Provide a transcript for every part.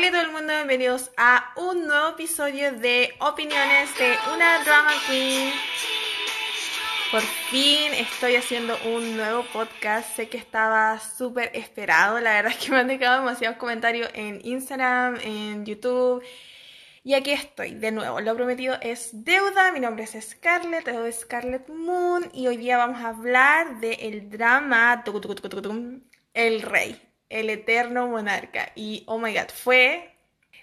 Hola todo el mundo, bienvenidos a un nuevo episodio de Opiniones de una Drama Queen. Por fin estoy haciendo un nuevo podcast. Sé que estaba súper esperado. La verdad es que me han dejado demasiados comentarios en Instagram, en YouTube. Y aquí estoy, de nuevo. Lo prometido es deuda. Mi nombre es Scarlett, o Scarlett Moon. Y hoy día vamos a hablar del drama El Rey el eterno monarca. Y, oh my god, fue,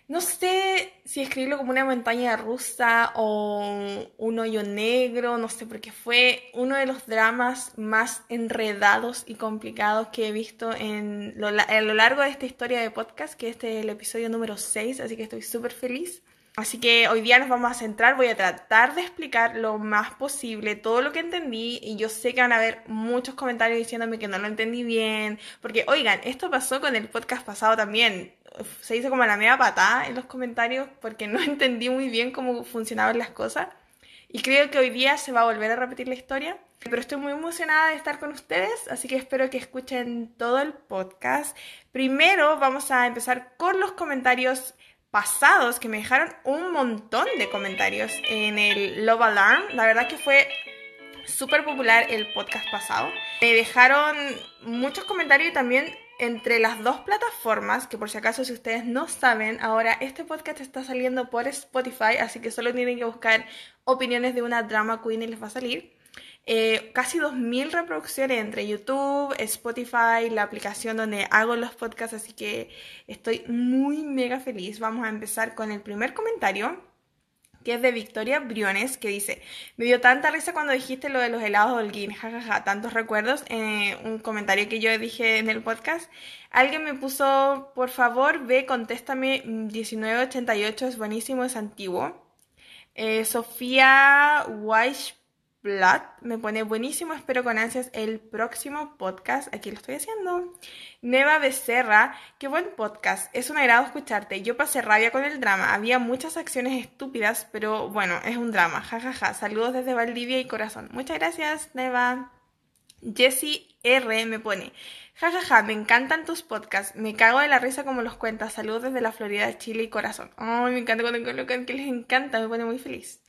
no sé si escribirlo como una montaña rusa o un hoyo negro, no sé, porque fue uno de los dramas más enredados y complicados que he visto en a lo largo de esta historia de podcast, que este es el episodio número 6, así que estoy súper feliz. Así que hoy día nos vamos a centrar, voy a tratar de explicar lo más posible todo lo que entendí y yo sé que van a haber muchos comentarios diciéndome que no lo entendí bien, porque oigan, esto pasó con el podcast pasado también, se hizo como la media patada en los comentarios porque no entendí muy bien cómo funcionaban las cosas y creo que hoy día se va a volver a repetir la historia. Pero estoy muy emocionada de estar con ustedes, así que espero que escuchen todo el podcast. Primero vamos a empezar con los comentarios pasados que me dejaron un montón de comentarios en el Love Alarm. La verdad que fue súper popular el podcast pasado. Me dejaron muchos comentarios y también entre las dos plataformas, que por si acaso si ustedes no saben, ahora este podcast está saliendo por Spotify, así que solo tienen que buscar opiniones de una drama queen y les va a salir. Eh, casi 2.000 reproducciones entre YouTube, Spotify, la aplicación donde hago los podcasts, así que estoy muy mega feliz. Vamos a empezar con el primer comentario, que es de Victoria Briones, que dice, me dio tanta risa cuando dijiste lo de los helados de Holguín, jajaja, tantos recuerdos, eh, un comentario que yo dije en el podcast. Alguien me puso, por favor, ve, contéstame, 1988 es buenísimo, es antiguo. Eh, Sofía Me pone buenísimo, espero con ansias el próximo podcast. Aquí lo estoy haciendo. Neva Becerra, qué buen podcast. Es un agrado escucharte. Yo pasé rabia con el drama. Había muchas acciones estúpidas, pero bueno, es un drama. jajaja ja, ja. Saludos desde Valdivia y corazón. Muchas gracias, Neva. Jessie R me pone, jajaja, ja, me encantan tus podcasts, me cago de la risa como los cuentas, saludos desde la Florida, Chile y corazón. Ay, me encanta cuando colocan que les encanta, me pone muy feliz.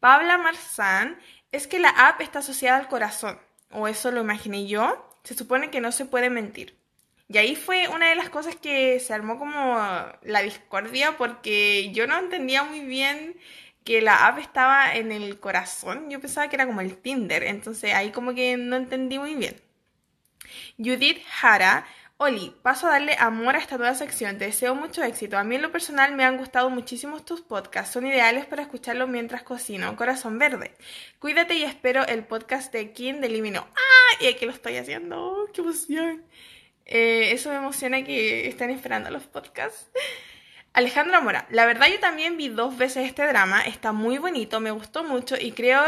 Pabla Marzán, es que la app está asociada al corazón, o eso lo imaginé yo, se supone que no se puede mentir. Y ahí fue una de las cosas que se armó como la discordia porque yo no entendía muy bien que la app estaba en el corazón. Yo pensaba que era como el Tinder, entonces ahí como que no entendí muy bien. Judith Jara Oli, paso a darle amor a esta nueva sección. Te deseo mucho éxito. A mí en lo personal me han gustado muchísimo tus podcasts. Son ideales para escucharlos mientras cocino. Corazón verde. Cuídate y espero el podcast de Kim de Limino. ¡Ah! Y aquí lo estoy haciendo. ¡Qué emoción! Eh, eso me emociona que estén esperando los podcasts. Alejandra Mora. La verdad yo también vi dos veces este drama. Está muy bonito. Me gustó mucho y creo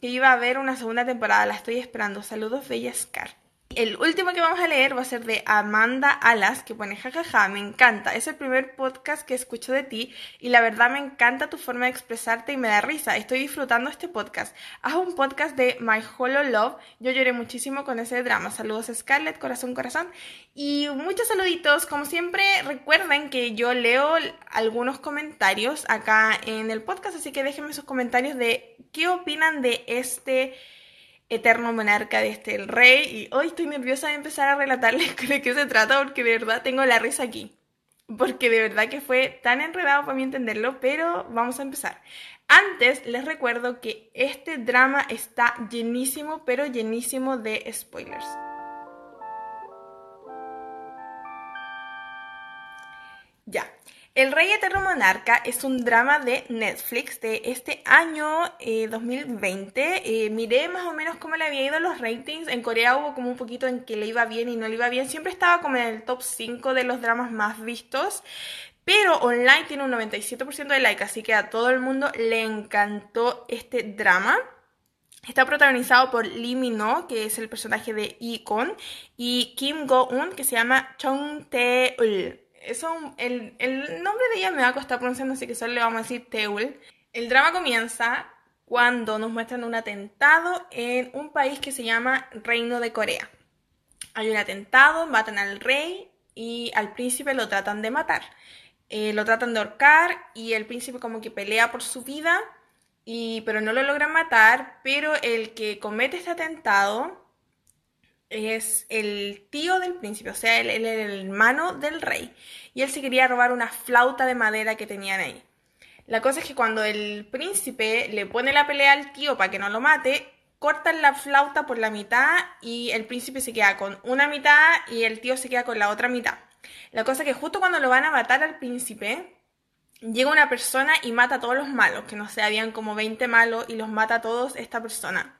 que iba a haber una segunda temporada. La estoy esperando. Saludos, Bella Scar. El último que vamos a leer va a ser de Amanda Alas, que pone jajaja, me encanta. Es el primer podcast que escucho de ti y la verdad me encanta tu forma de expresarte y me da risa. Estoy disfrutando este podcast. Haz un podcast de My Hollow Love. Yo lloré muchísimo con ese drama. Saludos Scarlett, corazón, corazón. Y muchos saluditos. Como siempre, recuerden que yo leo algunos comentarios acá en el podcast, así que déjenme sus comentarios de qué opinan de este eterno monarca de este el rey y hoy estoy nerviosa de empezar a relatarles de qué se trata porque de verdad tengo la risa aquí. Porque de verdad que fue tan enredado para mí entenderlo, pero vamos a empezar. Antes les recuerdo que este drama está llenísimo, pero llenísimo de spoilers. El Rey Eterno Monarca es un drama de Netflix de este año 2020. Eh, eh, miré más o menos cómo le había ido los ratings. En Corea hubo como un poquito en que le iba bien y no le iba bien. Siempre estaba como en el top 5 de los dramas más vistos. Pero online tiene un 97% de like, así que a todo el mundo le encantó este drama. Está protagonizado por Lee Min-ho, que es el personaje de Icon, y Kim Go-un, que se llama Chong Tae-ul eso, el, el, nombre de ella me va a costar pronunciando, así que solo le vamos a decir Teul. El drama comienza cuando nos muestran un atentado en un país que se llama Reino de Corea. Hay un atentado, matan al rey y al príncipe lo tratan de matar. eh, lo tratan de ahorcar y el príncipe como que pelea por su vida, y, pero no lo logran matar, pero el que comete este atentado es el tío del príncipe, o sea, él, era el hermano del rey, y él se quería robar una flauta de madera que tenían ahí. La cosa es que cuando el príncipe le pone la pelea al tío para que no lo mate, cortan la flauta por la mitad y el príncipe se queda con una mitad y el tío se queda con la otra mitad. La cosa es que justo cuando lo van a matar al príncipe, llega una persona y mata a todos los malos, que no sé, habían como 20 malos y los mata a todos esta persona.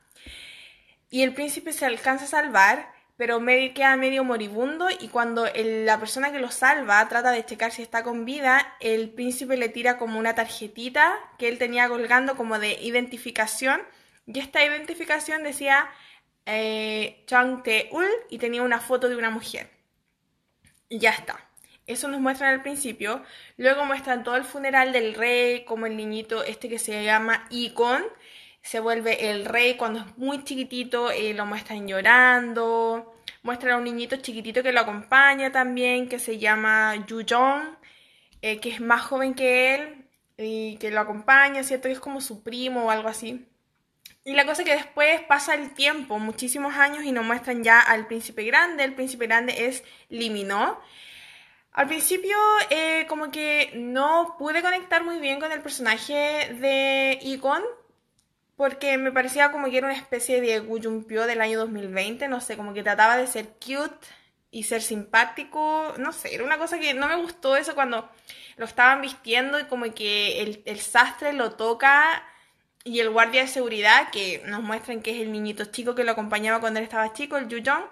Y el príncipe se alcanza a salvar, pero queda medio moribundo y cuando la persona que lo salva trata de checar si está con vida, el príncipe le tira como una tarjetita que él tenía colgando como de identificación y esta identificación decía eh, Chang Te-ul y tenía una foto de una mujer. Y ya está. Eso nos muestran al principio. Luego muestran todo el funeral del rey, como el niñito este que se llama Icon se vuelve el rey cuando es muy chiquitito, eh, lo muestran llorando. Muestran a un niñito chiquitito que lo acompaña también, que se llama Yu Jong, eh, que es más joven que él y que lo acompaña, ¿cierto? Que es como su primo o algo así. Y la cosa es que después pasa el tiempo, muchísimos años, y nos muestran ya al príncipe grande. El príncipe grande es Limino. Al principio, eh, como que no pude conectar muy bien con el personaje de Icon, porque me parecía como que era una especie de Guyumpio del año 2020, no sé, como que trataba de ser cute y ser simpático, no sé, era una cosa que no me gustó eso cuando lo estaban vistiendo y como que el, el sastre lo toca y el guardia de seguridad, que nos muestran que es el niñito chico que lo acompañaba cuando él estaba chico, el Yuyong,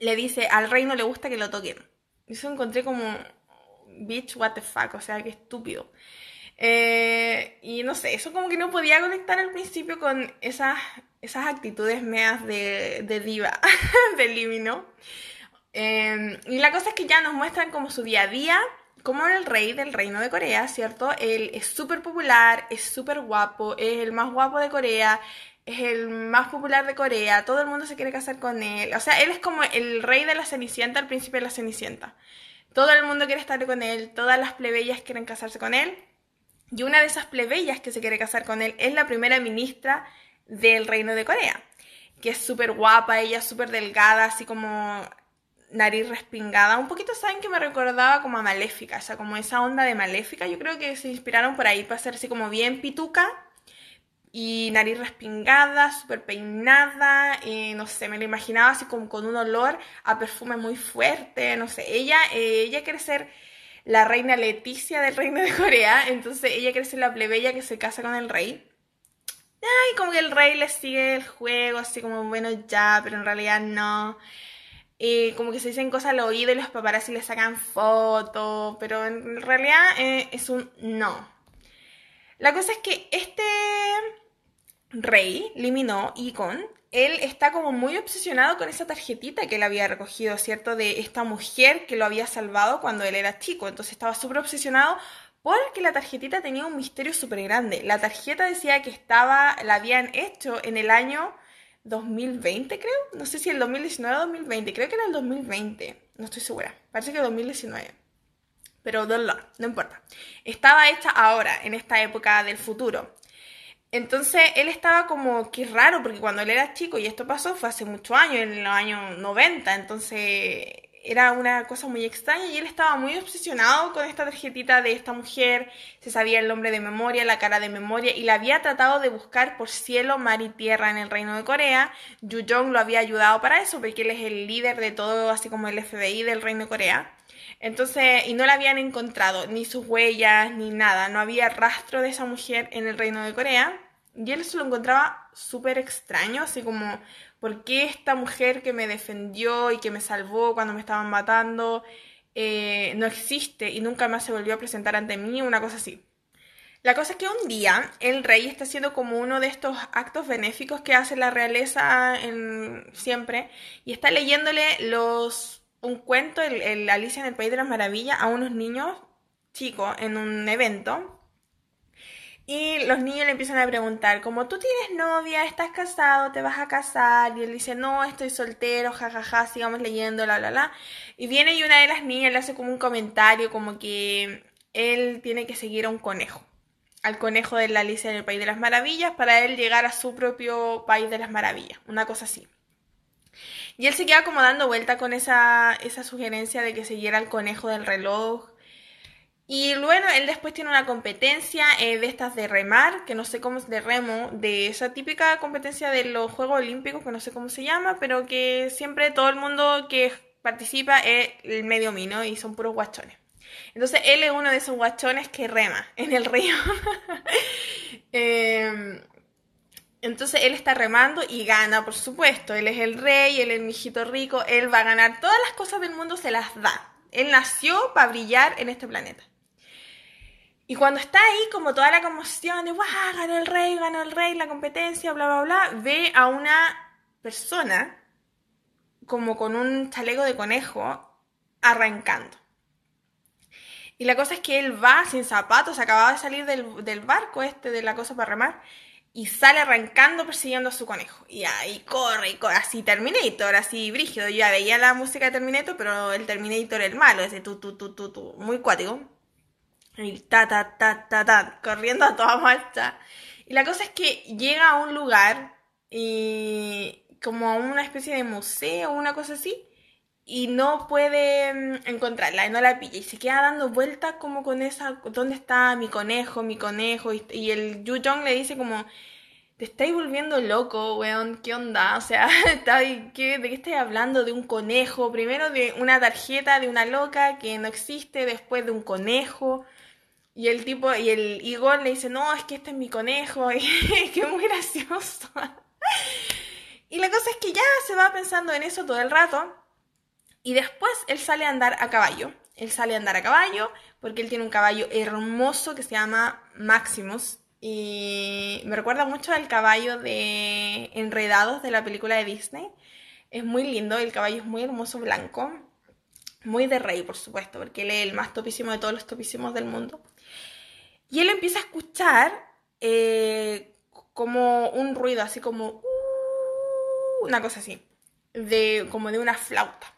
le dice, al rey no le gusta que lo toquen. Eso encontré como, bitch, what the fuck, o sea, qué estúpido. Eh, y no sé, eso como que no podía conectar al principio con esas, esas actitudes meas de, de diva, de Limino. Eh, y la cosa es que ya nos muestran como su día a día como el rey del reino de Corea, ¿cierto? Él es súper popular, es súper guapo, es el más guapo de Corea, es el más popular de Corea, todo el mundo se quiere casar con él. O sea, él es como el rey de la Cenicienta, el príncipe de la Cenicienta. Todo el mundo quiere estar con él, todas las plebeyas quieren casarse con él. Y una de esas plebeyas que se quiere casar con él es la primera ministra del reino de Corea, que es súper guapa, ella súper delgada, así como nariz respingada. Un poquito, ¿saben que me recordaba como a Maléfica? O sea, como esa onda de Maléfica. Yo creo que se inspiraron por ahí para hacer así como bien pituca. Y nariz respingada, súper peinada. y no sé, me la imaginaba así como con un olor a perfume muy fuerte. No sé, ella, eh, ella quiere ser la reina Leticia del reino de Corea. Entonces ella quiere ser la plebeya que se casa con el rey. Ay, como que el rey le sigue el juego, así como, bueno, ya, pero en realidad no como que se dicen cosas al oído y los paparazzi le sacan fotos, pero en realidad eh, es un no. La cosa es que este rey, Liminó, Icon, él está como muy obsesionado con esa tarjetita que él había recogido, ¿cierto? De esta mujer que lo había salvado cuando él era chico. Entonces estaba súper obsesionado porque la tarjetita tenía un misterio súper grande. La tarjeta decía que estaba, la habían hecho en el año 2020, creo. No sé si el 2019 o 2020. Creo que era el 2020. No estoy segura. Parece que 2019. Pero no, no importa. Estaba hecha ahora, en esta época del futuro. Entonces él estaba como que raro, porque cuando él era chico, y esto pasó fue hace muchos años, en los años 90, entonces era una cosa muy extraña y él estaba muy obsesionado con esta tarjetita de esta mujer, se sabía el nombre de memoria, la cara de memoria y la había tratado de buscar por cielo, mar y tierra en el reino de Corea. Yu Jong lo había ayudado para eso porque él es el líder de todo, así como el FBI del reino de Corea. Entonces, y no la habían encontrado, ni sus huellas, ni nada, no había rastro de esa mujer en el reino de Corea. Y él se lo encontraba súper extraño, así como ¿Por qué esta mujer que me defendió y que me salvó cuando me estaban matando eh, no existe y nunca más se volvió a presentar ante mí? Una cosa así. La cosa es que un día el rey está haciendo como uno de estos actos benéficos que hace la realeza siempre y está leyéndole los, un cuento, el Alicia en el País de las Maravillas, a unos niños chicos en un evento y los niños le empiezan a preguntar, como tú tienes novia, estás casado, te vas a casar. Y él dice, no, estoy soltero, jajaja, sigamos leyendo, la, la, la. Y viene y una de las niñas le hace como un comentario, como que él tiene que seguir a un conejo, al conejo de la Alicia en el País de las Maravillas, para él llegar a su propio País de las Maravillas, una cosa así. Y él se queda como dando vuelta con esa, esa sugerencia de que siguiera al conejo del reloj. Y luego él después tiene una competencia eh, de estas de remar, que no sé cómo es de remo, de esa típica competencia de los Juegos Olímpicos, que no sé cómo se llama, pero que siempre todo el mundo que participa es el medio mino y son puros guachones. Entonces él es uno de esos guachones que rema en el río. Em, entonces él está remando y gana, por supuesto. Él es el rey, él es el mijito rico, él va a ganar todas las cosas del mundo, se las da. Él nació para brillar en este planeta. Y cuando está ahí, como toda la conmoción de, ¡guau! Ganó el rey, ganó el rey, la competencia, bla, bla, bla, ve a una persona como con un chaleco de conejo arrancando. Y la cosa es que él va sin zapatos, acababa de salir del, del barco este de la cosa para remar, y sale arrancando persiguiendo a su conejo. Y ahí corre, y corre, así Terminator, así brígido. Yo ya veía la música de Terminator, pero el Terminator el malo, ese tu, tu, tu, tu, tu, muy cuático. Y ta, ta, ta, ta, ta, corriendo a toda marcha. Y la cosa es que llega a un lugar, y como a una especie de museo, una cosa así, y no puede mm, encontrarla, y no la pilla, y se queda dando vueltas como con esa, ¿dónde está mi conejo, mi conejo? Y, el Yu Jong le dice como, te estáis volviendo loco, weón, ¿qué onda? O sea, ¿de qué estáis hablando? De un conejo, primero de una tarjeta de una loca que no existe, después de un conejo. Y el tipo, y el Igor le dice, no, es que este es mi conejo, y que muy gracioso. y la cosa es que ya se va pensando en eso todo el rato. Y después él sale a andar a caballo. Él sale a andar a caballo porque él tiene un caballo hermoso que se llama Maximus. Y me recuerda mucho al caballo de Enredados de la película de Disney. Es muy lindo, el caballo es muy hermoso, blanco. Muy de rey, por supuesto, porque él es el más topísimo de todos los topísimos del mundo. Y él empieza a escuchar eh, como un ruido, así como... Una cosa así. De, como de una flauta.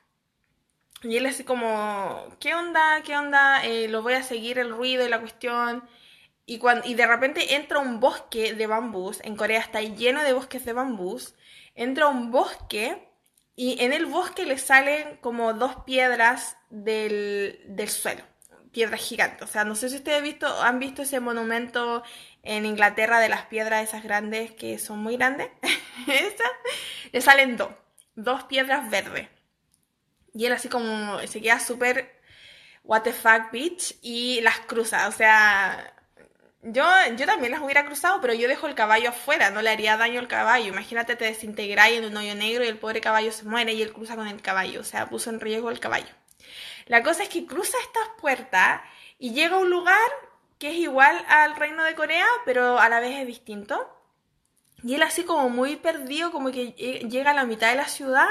Y él así como, ¿qué onda? ¿Qué onda? Eh, lo voy a seguir el ruido y la cuestión. Y, cuando, y de repente entra un bosque de bambús. En Corea está lleno de bosques de bambús. Entra un bosque y en el bosque le salen como dos piedras del, del suelo. Piedras gigantes. O sea, no sé si ustedes visto, han visto ese monumento en Inglaterra de las piedras esas grandes que son muy grandes. Esas, le salen dos. Dos piedras verdes. Y él así como se queda súper what the fuck bitch y las cruza. O sea, yo, yo también las hubiera cruzado, pero yo dejo el caballo afuera, no le haría daño al caballo. Imagínate te desintegráis en un hoyo negro y el pobre caballo se muere y él cruza con el caballo. O sea, puso en riesgo el caballo. La cosa es que cruza estas puertas y llega a un lugar que es igual al reino de Corea, pero a la vez es distinto. Y él así como muy perdido, como que llega a la mitad de la ciudad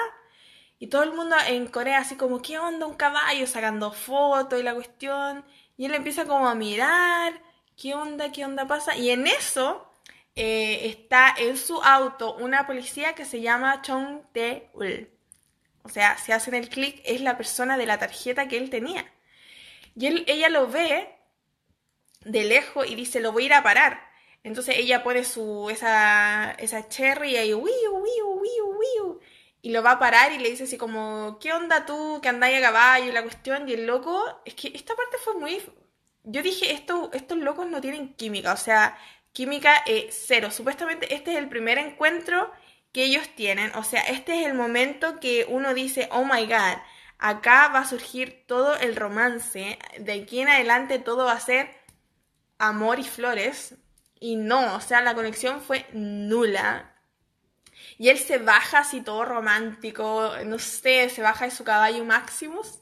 y todo el mundo en Corea así como, ¿qué onda un caballo? Sacando fotos y la cuestión. Y él empieza como a mirar, ¿qué onda? ¿Qué onda pasa? Y en eso eh, está en su auto una policía que se llama Chong Tae-ul. O sea, si hacen el clic, es la persona de la tarjeta que él tenía. Y él, ella lo ve de lejos y dice, lo voy a ir a parar. Entonces ella pone su, esa, esa cherry y ahí, wiu, wiu, wiu, wiu y lo va a parar y le dice así como, ¿qué onda tú que andáis a caballo y la cuestión? Y el loco, es que esta parte fue muy... Yo dije, Esto, estos locos no tienen química, o sea, química eh, cero. Supuestamente este es el primer encuentro que ellos tienen, o sea, este es el momento que uno dice, oh my god, acá va a surgir todo el romance, de aquí en adelante todo va a ser amor y flores. Y no, o sea, la conexión fue nula. Y él se baja así todo romántico, no sé, se baja de su caballo Maximus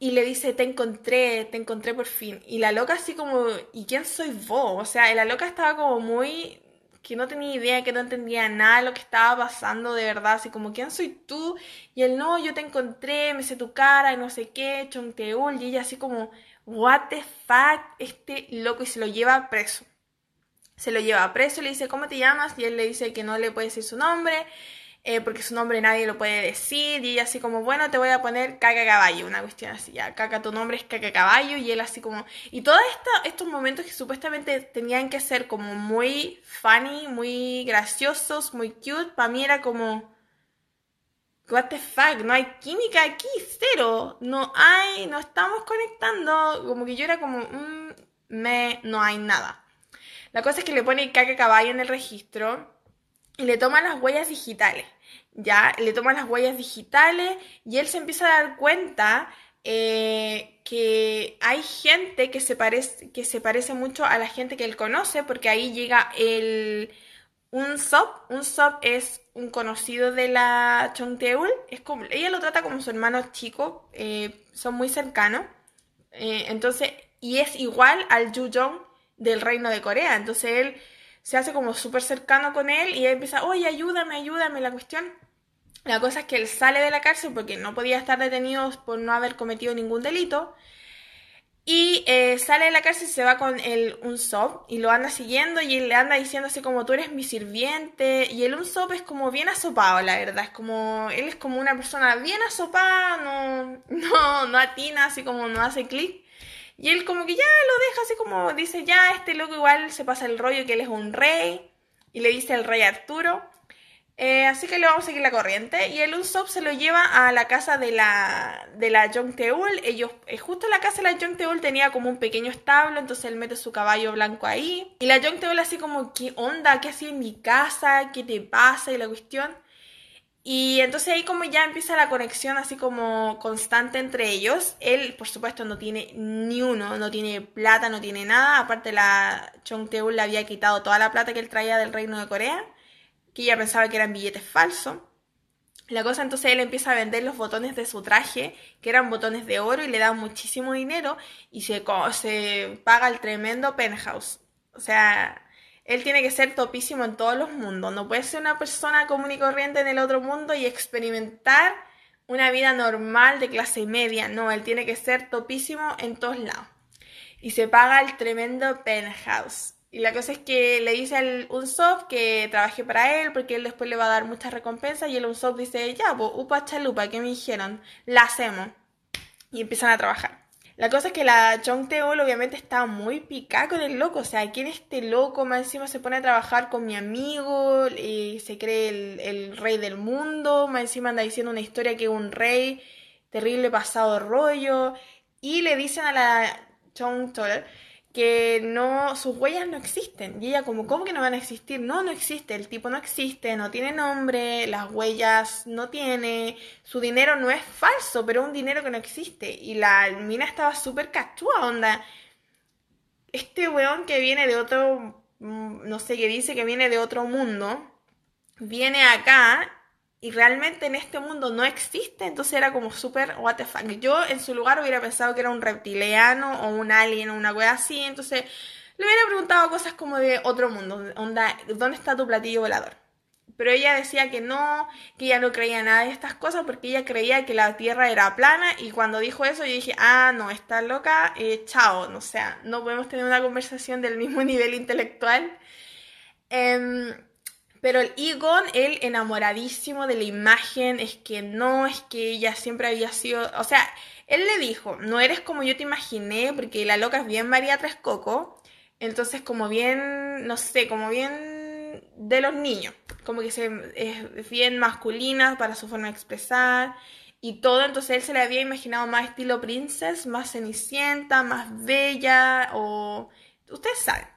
y le dice, te encontré, te encontré por fin. Y la loca así como, ¿y quién soy vos? O sea, la loca estaba como muy, que no tenía idea, que no entendía nada lo que estaba pasando de verdad, así como, ¿quién soy tú? Y él, no, yo te encontré, me sé tu cara, y no sé qué, Chonteul, y ella así como, what the fuck, este loco, y se lo lleva preso se lo lleva a preso, le dice, ¿cómo te llamas? Y él le dice que no le puede decir su nombre. eh, porque su nombre nadie lo puede decir, y ella así como, bueno, te voy a poner caca caballo, una cuestión así, ya, caca, tu nombre es caca caballo, y él así como, y todos estos momentos que supuestamente tenían que ser como muy funny, muy graciosos, muy cute, para mí era como, what the fuck, no hay química aquí, cero, no hay, no estamos conectando, como que yo era como, mm, me, no hay nada. La cosa es que le pone caca caballo en el registro y le toma las huellas digitales, ya, le toma las huellas digitales y él se empieza a dar cuenta eh, que hay gente que se, parece, que se parece mucho a la gente que él conoce, porque ahí llega el, un sub, un sub es un conocido de la Chongteul, es como, ella lo trata como su hermano chico, eh, son muy cercanos, eh, entonces, y es igual al Yu Jong del reino de Corea, entonces él se hace como súper cercano con él y él empieza, oye, ayúdame, ayúdame, la cuestión. La cosa es que él sale de la cárcel porque no podía estar detenido por no haber cometido ningún delito. Y eh, sale de la cárcel y se va con el Unsop y lo anda siguiendo y él le anda diciendo así como tú eres mi sirviente. Y el Unsop es como bien asopado, la verdad. Es como, él es como una persona bien asopada, no, no, no atina, así como no hace clic. Y él como que ya lo deja así como dice, ya este loco igual se pasa el rollo que él es un rey. Y le dice el rey Arturo. Eh, así que le vamos a seguir la corriente. Y el Usopp se lo lleva a la casa de la, de la Teul. Ellos, eh, justo la casa de la Teul tenía como un pequeño establo, entonces él mete su caballo blanco ahí. Y la Teul así como, ¿qué onda? ¿Qué hacía en mi casa? ¿Qué te pasa? Y la cuestión. Y entonces ahí como ya empieza la conexión así como constante entre ellos. Él, por supuesto, no tiene ni uno, no tiene plata, no teune nada. Aparte la Teul le había quitado toda la plata que él traía del reino de Corea que ella pensaba que eran billetes falsos. La cosa entonces él empieza a vender los botones de su traje, que eran botones de oro, y le da muchísimo dinero y se, se paga el tremendo penthouse. O sea, él tiene que ser topísimo en todos los mundos. No puede ser una persona común y corriente en el otro mundo y experimentar una vida normal de clase media. No, él tiene que ser topísimo en todos lados. Y se paga el tremendo penthouse. Y la cosa es que le dice al Unsop que trabaje para él porque él después le va a dar muchas recompensas y el Unsop dice, ya, pues, upa chalupa, ¿qué me dijeron? La hacemos. Y empiezan a trabajar. La cosa es que la Chong Teol obviamente está muy picada con el loco. O sea, ¿quién es este loco? Más encima se pone a trabajar con mi amigo y se cree el, rey del mundo. Más encima anda diciendo una historia que es un rey terrible pasado rollo. Y le dicen a la Chong Teol que no, sus huellas no existen. Y ella como, ¿cómo que no van a existir? No, no existe, el tipo no existe, no tiene nombre, las huellas no tiene, su dinero no es falso, pero un dinero que no existe. Y la mina estaba súper cachúa, onda. Este weón que viene de otro, mm, no sé, qué dice que viene de otro mundo, viene acá y realmente en este mundo no existe, entonces era como súper what the fuck. Yo en su lugar hubiera pensado que era un reptiliano o un alien o una wea así, entonces le hubiera preguntado cosas como de otro mundo, onda, ¿dónde está tu platillo volador? Pero ella decía que no, que ella no creía nada de estas cosas porque ella creía que la Tierra era plana y cuando dijo eso yo dije, ah, no, está loca, eh, chao, o sea, no podemos tener una conversación del mismo nivel intelectual. Em, pero el Egon, él enamoradísimo de la imagen, es que no, es que ella siempre había sido, o sea, él le dijo, no eres como yo te imaginé, porque la loca es bien María Tres Coco, entonces como bien, no sé, como bien de los niños, como que se, es bien masculina para su forma de expresar y todo, entonces él se le había imaginado más estilo princess, más cenicienta, más bella o... Ustedes saben.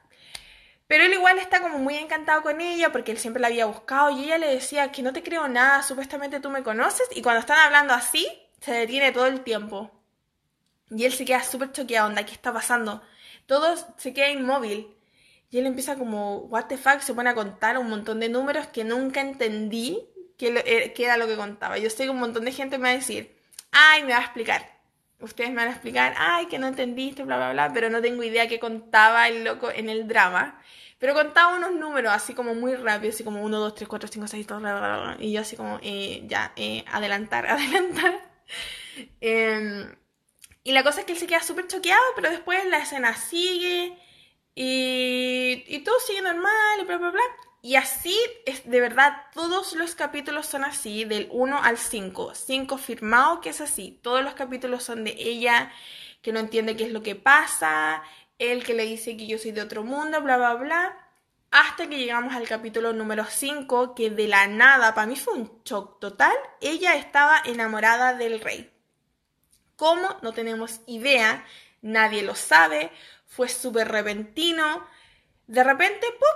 Pero él igual está como muy encantado con ella porque él siempre la había buscado y ella le decía que no te creo nada, supuestamente tú me conoces y cuando están hablando así se detiene todo el tiempo. Y él se queda súper choqueado, onda, ¿qué está pasando? Todo se queda inmóvil. Y él empieza como, what the fuck, se pone a contar un montón de números que nunca entendí eh, qué era lo que contaba. Yo sé que un montón de gente me va a decir, ay, me va a explicar. Ustedes me van a explicar, ay, que no entendiste, bla, bla, bla, pero no tengo idea qué contaba el loco en el drama. Pero contaba unos números así como muy rápido, así como 1, 2, 3, 4, 5, 6, 2, y yo así como, eh, ya, eh, adelantar, adelantar. Em, y la cosa es que él se queda súper choqueado, pero después la escena sigue y, y todo sigue normal y bla, bla, bla. Y así, es, de verdad, todos los capítulos son así, del 1 al 5. 5 firmado que es así. Todos los capítulos son de ella que no entiende qué es lo que pasa, él que le dice que yo soy de otro mundo, bla, bla, bla. Hasta que llegamos al capítulo número 5, que de la nada, para mí fue un shock total, ella estaba enamorada del rey. ¿Cómo? No tenemos idea, nadie lo sabe, fue súper repentino. De repente, ¡pum!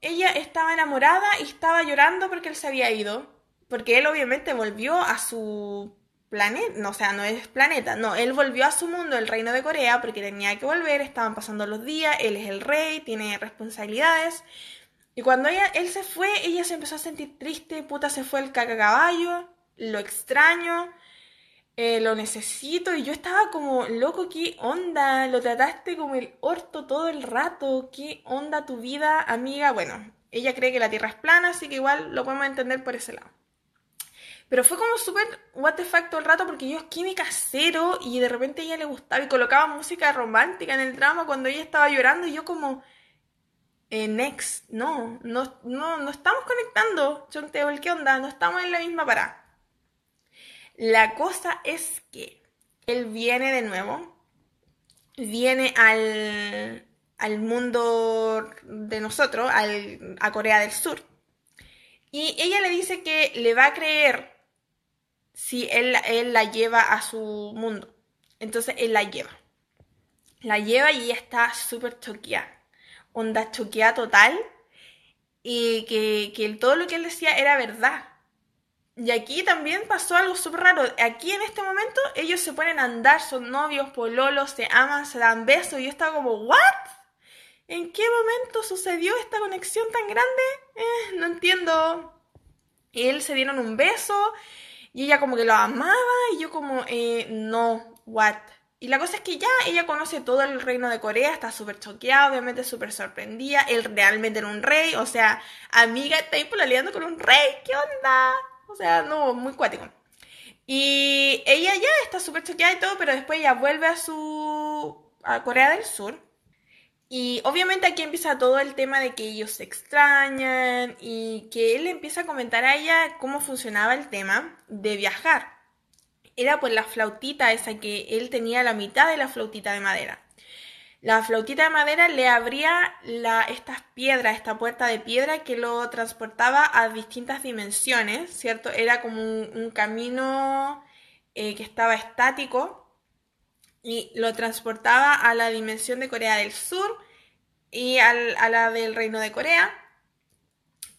Ella estaba enamorada y estaba llorando porque él se había ido, porque él obviamente volvió a su planeta, no, o sea, no es planeta, no, él volvió a su mundo, el reino de Corea, porque tenía que volver, estaban pasando los días, él es el rey, tiene responsabilidades. Y cuando ella, él se fue, ella se empezó a sentir triste, puta, se fue el cacacaballo, lo extraño, eh, lo necesito, y yo estaba como, loco, ¿qué onda? Lo trataste como el orto todo el rato, ¿qué onda tu vida, amiga? Bueno, ella cree que la Tierra es plana, así que igual lo podemos entender por ese lado. Pero fue como súper what the fuck todo el rato porque yo es química cero y de repente ella le gustaba y colocaba música romántica en el drama cuando ella estaba llorando y yo como... Eh, next, no, no, no, no estamos conectando, Chonteo, ¿qué onda? No estamos en la misma parada. La cosa es que él viene de nuevo, viene al, al mundo de nosotros, al, a Corea del Sur. Y ella le dice que le va a creer si él, él la lleva a su mundo. Entonces él la lleva. La lleva y ella está súper choqueada. Onda choqueada total. Y que, que todo lo que él decía era verdad. Y aquí también pasó algo súper raro. Aquí en este momento ellos se ponen a andar, son novios, pololos, se aman, se dan besos. Y yo estaba como, ¿what? ¿En qué momento sucedió esta conexión tan grande? Eh, no entiendo. Él se dieron un beso y ella como que lo amaba y yo como, eh, no, what. Y la cosa es que ya ella conoce todo el reino de Corea, está súper choqueada, obviamente súper sorprendida. Él realmente era un rey, o sea, amiga, está pololeando con un rey, ¿qué onda? O sea, no, muy cuático. Y ella ya está súper choqueada y todo, pero después ella vuelve a su. a Corea del Sur y obviamente aquí empieza todo el tema de que ellos se extrañan y que él empieza a comentar a ella cómo funcionaba el tema de viajar. Era pues la flautita esa que él tenía la mitad de la flautita de madera. La flautita de madera le abría la, estas piedras, esta puerta de piedra que lo transportaba a distintas dimensiones, ¿cierto? Era como un, camino eh, que estaba estático y lo transportaba a la dimensión de Corea del Sur y a la del Reino de Corea.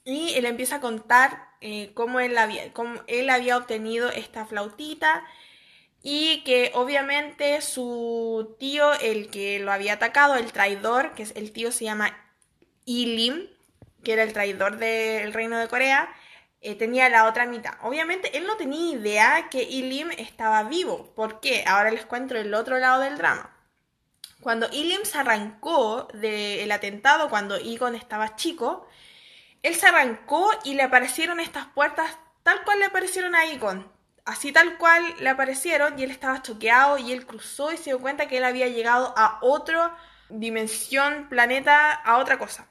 Y él empieza a contar eh, cómo, él había, cómo él había obtenido esta flautita y que obviamente su tío, el que lo había atacado, el traidor, que es el tío se llama Ilim, que era el traidor del Reino de Corea, eh, tenía la otra mitad. Obviamente él no tenía idea que Ilim estaba vivo. ¿Por qué? Ahora les cuento el otro lado del drama. Cuando Ilim se arrancó del atentado, cuando Egon estaba chico, él se arrancó y le aparecieron estas puertas tal cual le aparecieron a Egon. Así tal cual le aparecieron y él estaba choqueado y él cruzó y se dio cuenta que él había llegado a otra dimensión, planeta, a otra cosa.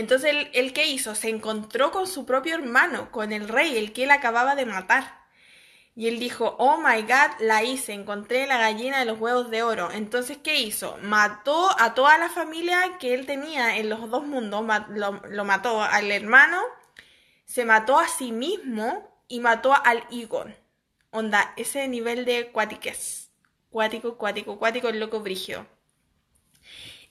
Entonces, ¿el, ¿el qué hizo? Se encontró con su propio hermano, con el rey, el que él acababa de matar. Y él dijo, oh my god, la hice, encontré la gallina de los huevos de oro. Entonces, ¿qué hizo? Mató a toda la familia que él tenía en los dos mundos, lo, mató al hermano, se mató a sí mismo y mató al Egon. Onda, ese nivel de cuatiques. Cuático, cuático, cuático, el loco brigio.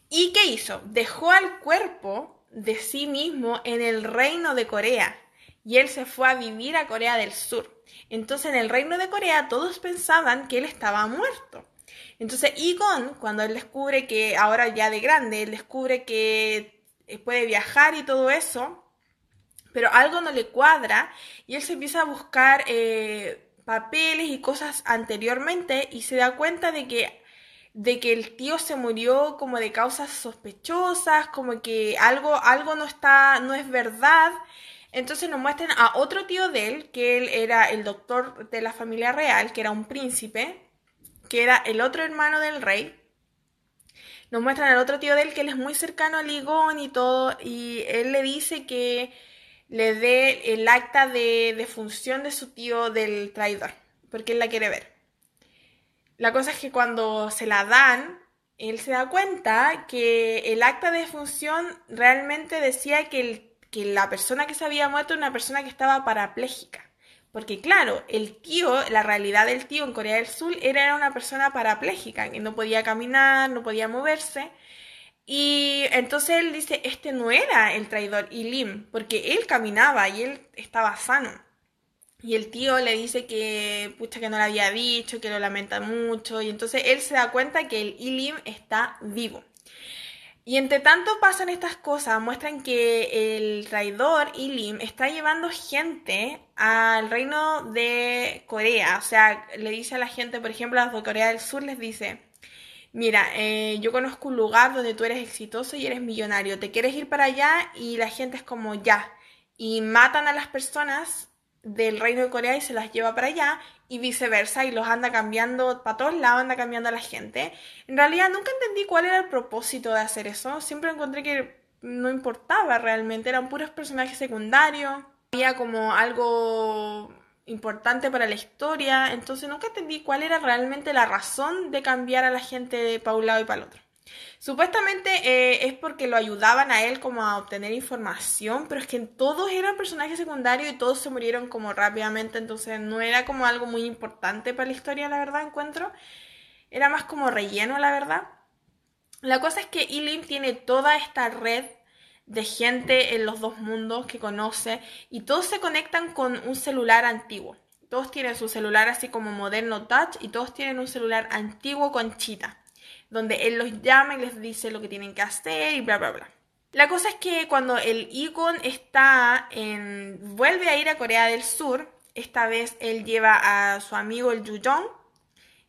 ¿Y qué hizo? Dejó al cuerpo de sí mismo en el reino de Corea y él se fue a vivir a Corea del Sur. Entonces en el reino de Corea todos pensaban que él estaba muerto. Entonces Igon, cuando él descubre que ahora ya de grande, él descubre que eh, puede viajar y todo eso, pero algo no le cuadra y él se empieza a buscar eh, papeles y cosas anteriormente y se da cuenta de que de que el tío se murió como de causas sospechosas, como que algo, algo no está, no es verdad. Entonces nos muestran a otro tío de él, que él era el doctor de la familia real, que era un príncipe, que era el otro hermano del rey, nos muestran al otro tío de él que él es muy cercano a Ligón y todo, y él le dice que le dé el acta de defunción de su tío del traidor, porque él la quiere ver. La cosa es que cuando se la dan, él se da cuenta que el acta de defunción realmente decía que, que la persona que se había muerto era una persona que estaba parapléjica. Porque claro, el tío, la realidad del tío en Corea del Sur era una persona parapléjica, que no podía caminar, no podía moverse. Y entonces él dice, este no era el traidor Ilim, porque él caminaba y él estaba sano. Y el tío le dice que, pucha, que no le había dicho, que lo lamenta mucho. Y entonces él se da cuenta que el Ilim está vivo. Y entre tanto pasan estas cosas, muestran que el traidor Ilim está llevando gente al reino de Corea. O sea, le dice a la gente, por ejemplo, a los de Corea del Sur, les dice, mira, eh, yo conozco un lugar donde tú eres exitoso y eres millonario, ¿te quieres ir para allá? Y la gente es como, ya. Y matan a las personas del reino de Corea y se las lleva para allá y viceversa y los anda cambiando para todos lados, anda cambiando a la gente. En realidad nunca entendí cuál era el propósito de hacer eso, siempre encontré que no importaba realmente, eran puros personajes secundarios, había como algo importante para la historia, entonces nunca entendí cuál era realmente la razón de cambiar a la gente para un lado y para el otro. Supuestamente eh, es porque lo ayudaban a él como a obtener información, pero es que todos eran personajes secundarios y todos se murieron como rápidamente, entonces no era como algo muy importante para la historia, la verdad, encuentro. Era más como relleno, la verdad. La cosa es que Ilim tiene toda esta red de gente en los dos mundos que conoce y todos se conectan con un celular antiguo. Todos tienen su celular así como moderno touch y todos tienen un celular antiguo con chita donde él los llama y les dice lo que tienen que hacer y bla, bla, bla. La cosa es que cuando el Icon está en... vuelve a ir a Corea del Sur, esta vez él lleva a su amigo el Yujong,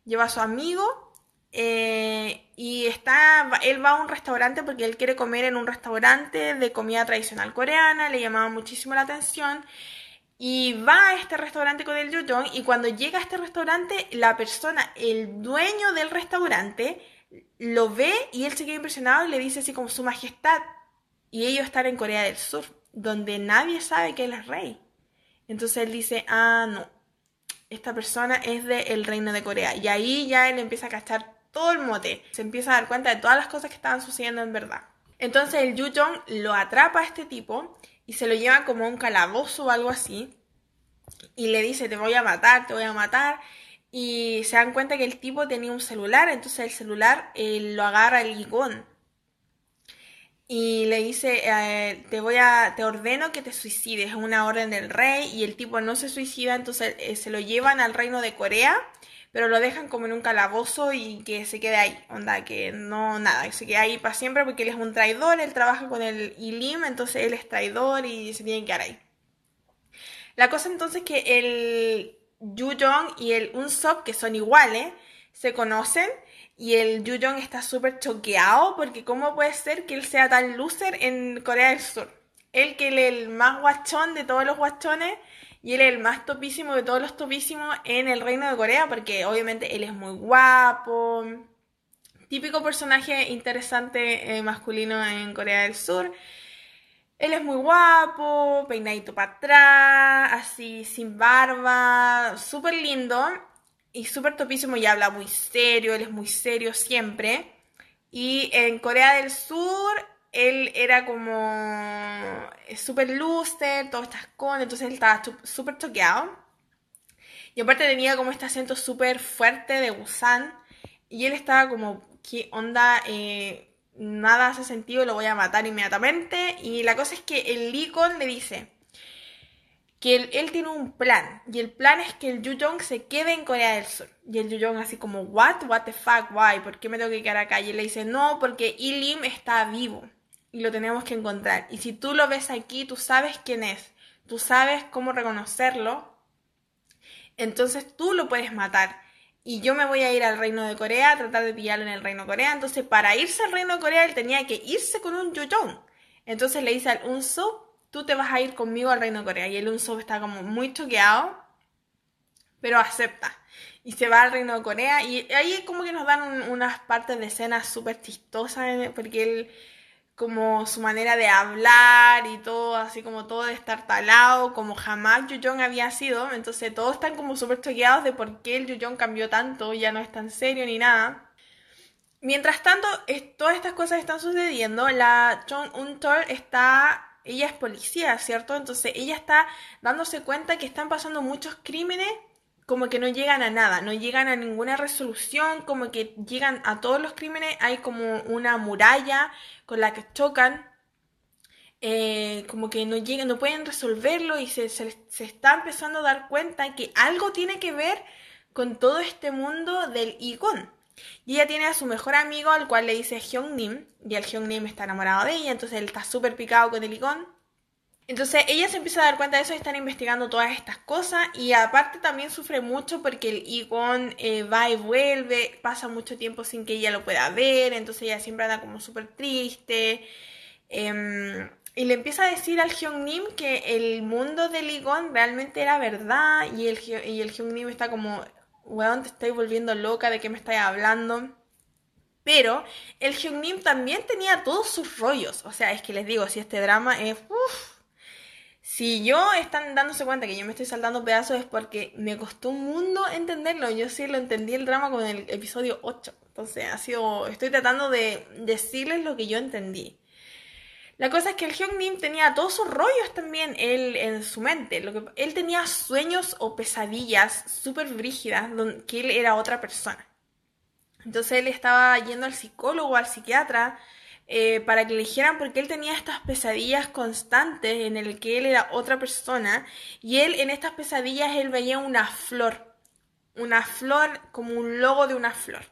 lleva a su amigo eh, y está, él va a un restaurante porque él quiere comer en un restaurante de comida tradicional coreana, le llamaba muchísimo la atención. Y va a este restaurante con el Yujong y cuando llega a este restaurante, la persona, el dueño del restaurante, lo ve y él se queda impresionado y le dice así como su majestad. Y ellos están en Corea del Sur, donde nadie sabe que él es rey. Entonces él dice, ah, no, esta persona es del reino de Corea. Y ahí ya él empieza a cachar todo el mote. Se empieza a dar cuenta de todas las cosas que estaban sucediendo en verdad. Entonces el Yu Jong lo atrapa a este tipo y se lo lleva como un calabozo o algo así. Y le dice, te voy a matar, te voy a matar y se dan cuenta que el tipo tenía un celular, entonces el celular eh, lo agarra el Igón y le dice, eh, te voy a, te ordeno que te suicides, es una orden del rey y el tipo no se suicida, entonces eh, se lo llevan al reino de Corea, pero lo dejan como en un calabozo y que se quede ahí, onda, que no, nada, que se quede ahí para siempre porque él es un traidor, él trabaja con el Ilim, entonces él es traidor y se tiene que quedar ahí. La cosa entonces que el Yu Jong y el Unsop, que son iguales, se conocen y el Yu Jong está súper choqueado porque cómo puede ser que él sea tan loser en Corea del Sur. Él que es el más guachón de todos los guachones y él es el más topísimo de todos los topísimos en el reino de Corea porque obviamente él es muy guapo. Típico personaje interesante eh, masculino en Corea del Sur. Él es muy guapo, peinadito para atrás, así sin barba, súper lindo y súper topísimo y habla muy serio, él es muy serio siempre. Y en Corea del Sur él era como súper loser, todo con, entonces él estaba súper choqueado. Y aparte tenía como este acento súper fuerte de Busan. Y él estaba como, ¿qué onda? Eh, nada hace sentido, lo voy a matar inmediatamente. Y la cosa es que el Licon le dice que él, tiene un plan. Y el plan es que el Yujong se quede en Corea del Sur. Y el Yujong así como, what? What the fuck? Why? ¿Por qué me tengo que quedar acá? Y él le dice, no, porque Ilim está vivo. Y lo tenemos que encontrar. Y si tú lo ves aquí, tú sabes quién es. Tú sabes cómo reconocerlo. Entonces tú lo puedes matar y yo me voy a ir al reino de Corea a tratar de pillarlo en el reino de Corea. Entonces, para irse al reino de Corea, él tenía que irse con un Yojong. Entonces le dice al Unso, tú te vas a ir conmigo al reino de Corea. Y el Unso está como muy choqueado pero acepta. Y se va al reino de Corea y ahí como que nos dan unas partes de escena súper chistosas porque él como su manera de hablar y todo, así como todo de estar talado, como jamás Yuyong había sido. Entonces todos están como súper choqueados de por qué el Yuyong cambió tanto, ya no es tan serio ni nada. Mientras tanto, todas estas cosas están sucediendo, la Chong Un está, ella es policía, ¿cierto? Entonces ella está dándose cuenta que están pasando muchos crímenes como que no llegan a nada, no llegan a ninguna resolución, como que llegan a todos los crímenes, hay como una muralla con la que chocan, eh, como que no llegan, no pueden resolverlo y se, se, está empezando a dar cuenta que algo tiene que ver con todo este mundo del Igon. Y ella tiene a su mejor amigo al cual le dice Hyung Nim, y el Hyung Nim está enamorado de ella, entonces él está súper picado con el Igon. Entonces ella se empieza a dar cuenta de eso están investigando todas estas cosas y aparte también sufre mucho porque el Igon eh, va y vuelve, pasa mucho tiempo sin que ella lo pueda ver, entonces ella siempre anda como súper triste. Em, y le empieza a decir al Hyung-Nim que el mundo del Igon realmente era verdad y el, y Hyung-Nim está como, weón, te estoy volviendo loca, ¿de qué me estás hablando? Pero el Hyung-Nim también tenía todos sus rollos, o sea, es que les digo, si este drama es... Si yo están dándose cuenta que yo me estoy saltando pedazos es porque me costó un mundo entenderlo. Yo sí lo entendí el drama con el episodio 8. Entonces, ha sido. Estoy tratando de decirles lo que yo entendí. La cosa es que el Hyung Nim tenía todos sus rollos también él, en su mente. Lo que, él tenía sueños o pesadillas súper brígidas que él era otra persona. Entonces él estaba yendo al psicólogo, al psiquiatra, eh, para que le dijeran porque él tenía estas pesadillas constantes en el que él era otra persona y él en estas pesadillas él veía una flor, una flor como un logo de una flor.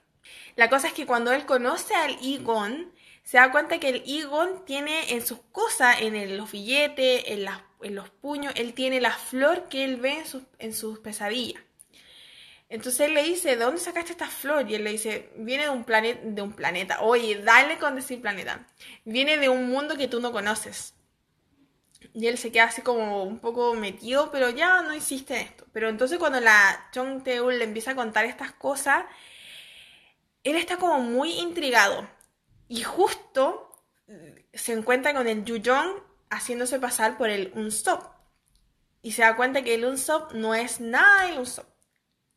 La cosa es que cuando él conoce al Igon, se da cuenta que el Igon tiene en sus cosas, en los billetes, en, los puños, él tiene la flor que él ve en sus pesadillas. Entonces él le dice, ¿de dónde sacaste esta flor? Y él le dice, viene de un, planeta, de un planeta. Oye, dale con decir planeta. Viene de un mundo que tú no conoces. Y él se queda así como un poco metido, pero ya no hiciste esto. Pero entonces cuando la Chong Teul le empieza a contar estas cosas, él está como muy intrigado. Y justo se encuentra con el Yuyong haciéndose pasar por el Unsop. Y se da cuenta que el Unsop no es nada del Unsop.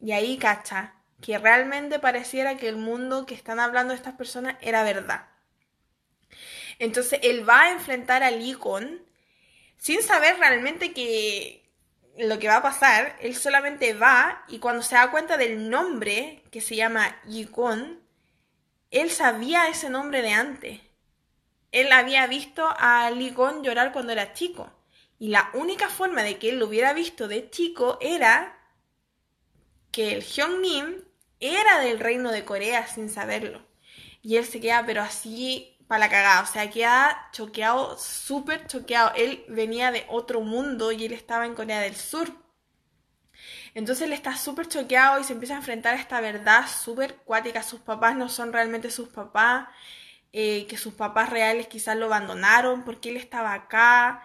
Y ahí cacha que realmente pareciera que el mundo que están hablando estas personas era verdad. Entonces él va a enfrentar al Icon sin saber realmente que lo que va a pasar, él solamente va y cuando se da cuenta del nombre que se llama Icon, él sabía ese nombre de antes. Él había visto a Icon llorar cuando era chico. Y la única forma de que él lo hubiera visto de chico era que el Nim era del reino de Corea sin saberlo. Y él se queda, pero así para la cagada. O sea, queda choqueado, súper choqueado. Él venía de otro mundo y él estaba en Corea del Sur. Entonces él está súper choqueado y se empieza a enfrentar a esta verdad súper cuática. Sus papás no son realmente sus papás. Eh, que sus papás reales quizás lo abandonaron porque él estaba acá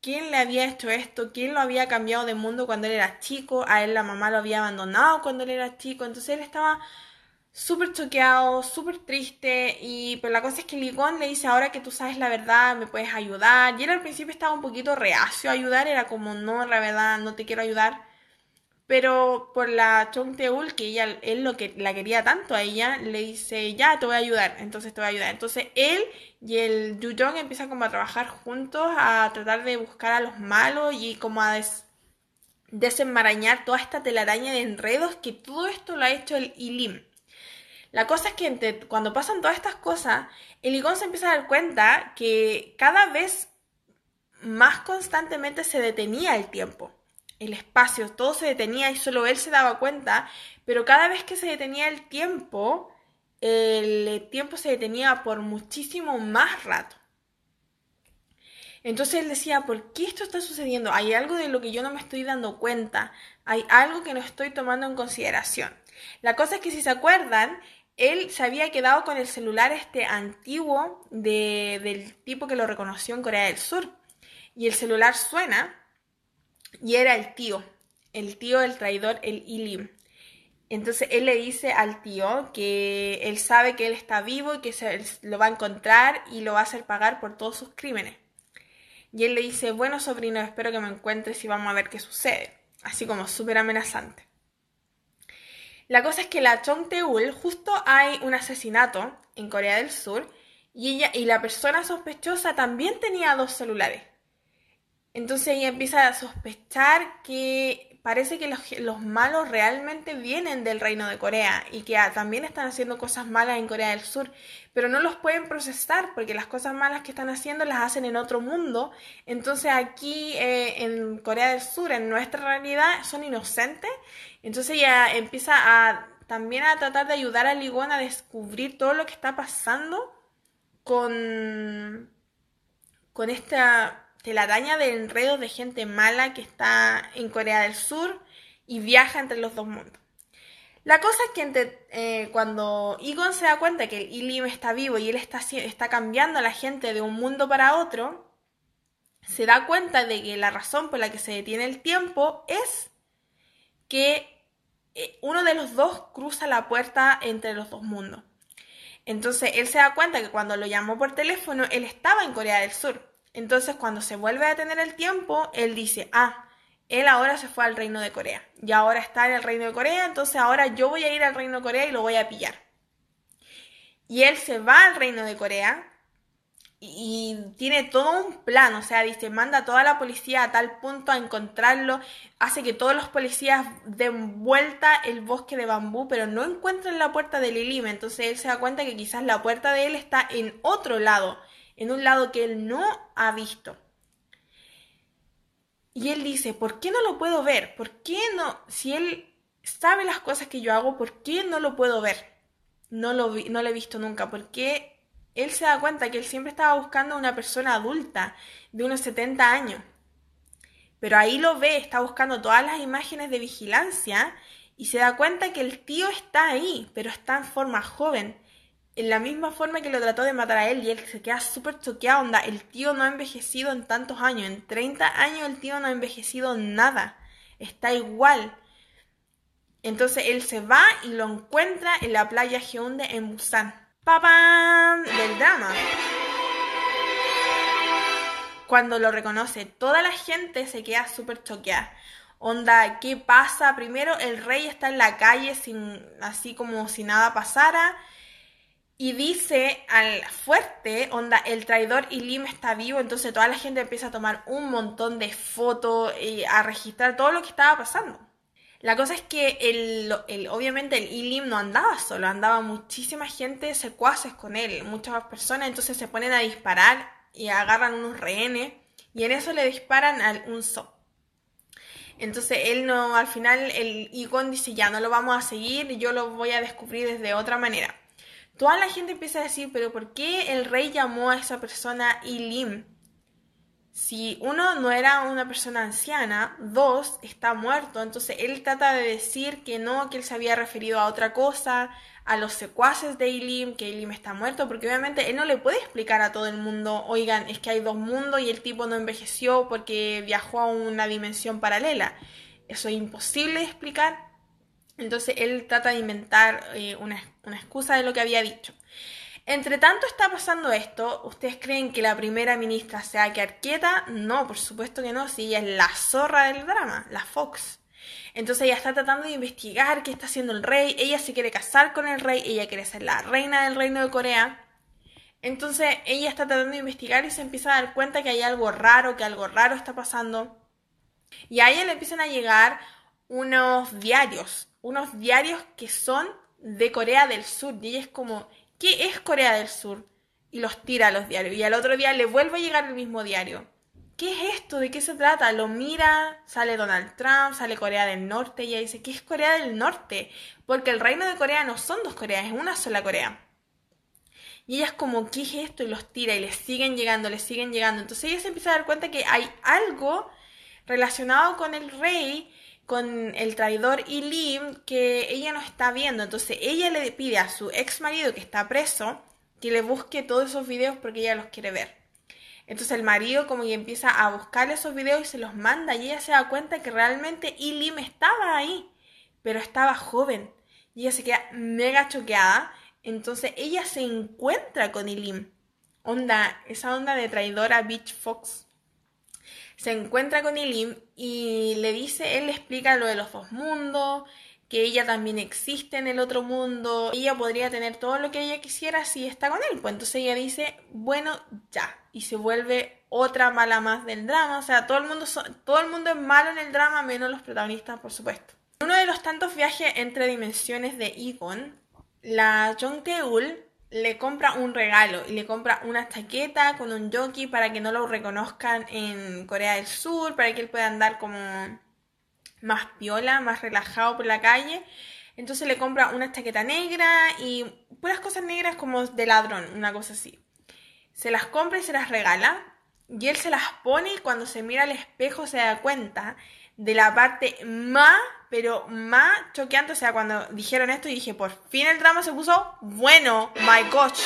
quién le había hecho esto, quién lo había cambiado de mundo cuando él era chico, a él la mamá lo había abandonado cuando él era chico, entonces él estaba súper choqueado, súper triste y pues la cosa es que Ligón le dice ahora que tú sabes la verdad, me puedes ayudar y él al principio estaba un poquito reacio a ayudar, era como no, la verdad no te quiero ayudar pero por la Chong Teul, que ella, él lo que la quería tanto a ella, le dice, ya, te voy a ayudar, entonces te voy a ayudar. Entonces él y el Yuyong empiezan como a trabajar juntos, a tratar de buscar a los malos y como a desenmarañar toda esta telaraña de enredos que todo esto lo ha hecho el Ilim. La cosa es que cuando pasan todas estas cosas, el Igón se empieza a dar cuenta que cada vez más constantemente se detenía el tiempo el espacio, todo se detenía y solo él se daba cuenta, pero cada vez que se detenía el tiempo, el tiempo se detenía por muchísimo más rato. Entonces él decía, ¿por qué esto está sucediendo? Hay algo de lo que yo no me estoy dando cuenta, hay algo que no estoy tomando en consideración. La cosa es que si se acuerdan, él se había quedado con el celular este antiguo del tipo que lo reconoció en Corea del Sur. Y el celular suena y era el tío. el tío del traidor, el Ilim. Entonces él le dice al tío que él sabe que él está vivo y que se, lo va a encontrar y lo va a hacer pagar por todos sus crímenes. Y él le dice, bueno sobrino, espero que me encuentres y vamos a ver qué sucede. Así como súper amenazante. La cosa es que la Chongteul justo hay un asesinato en Corea del Sur y ella y la persona sospechosa también tenía dos celulares. Entonces ella empieza a sospechar que parece que los, malos realmente vienen del reino de Corea y que también están haciendo cosas malas en Corea del Sur, pero no los pueden procesar porque las cosas malas que están haciendo las hacen en otro mundo. Entonces aquí eh, en Corea del Sur, en nuestra realidad, son inocentes. Entonces ella empieza a también a tratar de ayudar a Ligón a descubrir todo lo que está pasando con, con esta telaraña de enredos de gente mala que está en Corea del Sur y viaja entre los dos mundos. La cosa es que eh, cuando Egon se da cuenta que Ilim está vivo y él está, está cambiando a la gente de un mundo para otro, se da cuenta de que la razón por la que se detiene el tiempo es que eh, uno de los dos cruza la puerta entre los dos mundos. Entonces él se da cuenta que cuando lo llamó por teléfono, él estaba en Corea del Sur. Entonces, cuando se vuelve a tener el tiempo, él dice, ah, él ahora se fue al reino de Corea. Y ahora está en el reino de Corea, entonces ahora yo voy a ir al reino de Corea y lo voy a pillar. Y él se va al reino de Corea y tiene todo un plan, o sea, dice, manda a toda la policía a tal punto a encontrarlo, hace que todos los policías den vuelta el bosque de bambú, pero no encuentran la puerta de Lilime, entonces él se da cuenta que quizás la puerta de él está en otro lado en un lado que él no ha visto. Y él dice, ¿por qué no lo puedo ver? ¿Por qué no? Si él sabe las cosas que yo hago, ¿por qué no lo puedo ver? No lo, no lo he visto nunca. Porque él se da cuenta que él siempre estaba buscando a una persona adulta de unos 70 años. Pero ahí lo ve, está buscando todas las imágenes de vigilancia y se da cuenta que el tío está ahí, pero está en forma joven en la misma forma que lo trató de matar a él y él se queda súper choqueado, onda, el tío no ha envejecido en tantos años, en 30 años el tío no ha envejecido nada, está igual. Entonces él se va y lo encuentra en la playa Geunde en Busan. ¡Papán! Del drama. Cuando lo reconoce, toda la gente se queda súper choqueada. Onda, ¿qué pasa? Primero el rey está en la calle sin, así como si nada pasara y dice al fuerte, onda, el traidor Ilim está vivo, entonces toda la gente empieza a tomar un montón de fotos y a registrar todo lo que estaba pasando. La cosa es que el, obviamente el Ilim no andaba solo, andaba muchísima gente, secuaces con él, muchas personas, entonces se ponen a disparar y agarran unos rehenes y en eso le disparan a un so. Entonces él no, al final el Igon dice ya no lo vamos a seguir, yo lo voy a descubrir desde otra manera toda la gente empieza a decir, pero ¿por qué el rey llamó a esa persona Ilim? Si uno no era una persona anciana, dos, está muerto, entonces él trata de decir que no, que él se había referido a otra cosa, a los secuaces de Ilim, que Ilim está muerto, porque obviamente él no le puede explicar a todo el mundo, oigan, es que hay dos mundos y el tipo no envejeció porque viajó a una dimensión paralela. Eso es imposible de explicar entonces él trata de inventar eh, una, excusa de lo que había dicho. Entre tanto está pasando esto, ¿ustedes creen que la primera ministra se va a quedar quieta? No, por supuesto que no, si ella es la zorra del drama, la Fox. Entonces ella está tratando de investigar qué está haciendo el rey, ella se quiere casar con el rey, ella quiere ser la reina del reino de Corea. Entonces ella está tratando de investigar y se empieza a dar cuenta que hay algo raro, que algo raro está pasando. Y a ella le empiezan a llegar unos diarios unos diarios que son de Corea del Sur. Y ella es como, ¿qué es Corea del Sur? Y los tira a los diarios. Y al otro día le vuelve a llegar el mismo diario. ¿Qué es esto? ¿De qué se trata? Lo mira, sale Donald Trump, sale Corea del Norte y ella dice, ¿qué es Corea del Norte? Porque el reino de Corea no son dos Coreas, es una sola Corea. Y ella es como, ¿qué es esto? Y los tira y le siguen llegando, le siguen llegando. Entonces ella se empieza a dar cuenta que hay algo relacionado con el rey con el traidor Ilim que ella no está viendo. Entonces ella le pide a su ex marido que está preso que le busque todos esos videos porque ella los quiere ver. Entonces el marido como que empieza a buscar esos videos y se los manda y ella se da cuenta que realmente Ilim estaba ahí, pero estaba joven. Y ella se queda mega choqueada. Entonces ella se encuentra con Ilim. Onda, esa onda de traidora Beach Fox. Se encuentra con Ilim y le dice, él le explica lo de los dos mundos, que ella también existe en el otro mundo, ella podría tener todo lo que ella quisiera si está con él. Pues entonces ella dice, bueno, ya, y se vuelve otra mala más del drama. O sea, todo el mundo, todo el mundo es malo en el drama, menos los protagonistas, por supuesto. Uno de los tantos viajes entre dimensiones de Egon, la Teul le compra un regalo y le compra una chaqueta con un jockey para que no lo reconozcan en Corea del Sur, para que él pueda andar como más piola, más relajado por la calle. Entonces le compra una chaqueta negra y puras cosas negras como de ladrón, una cosa así. Se las compra y se las regala. Y él se las pone y cuando se mira al espejo se da cuenta de la parte más, pero más choqueante. O sea, cuando dijeron esto y dije, por fin el drama se puso bueno. My gosh.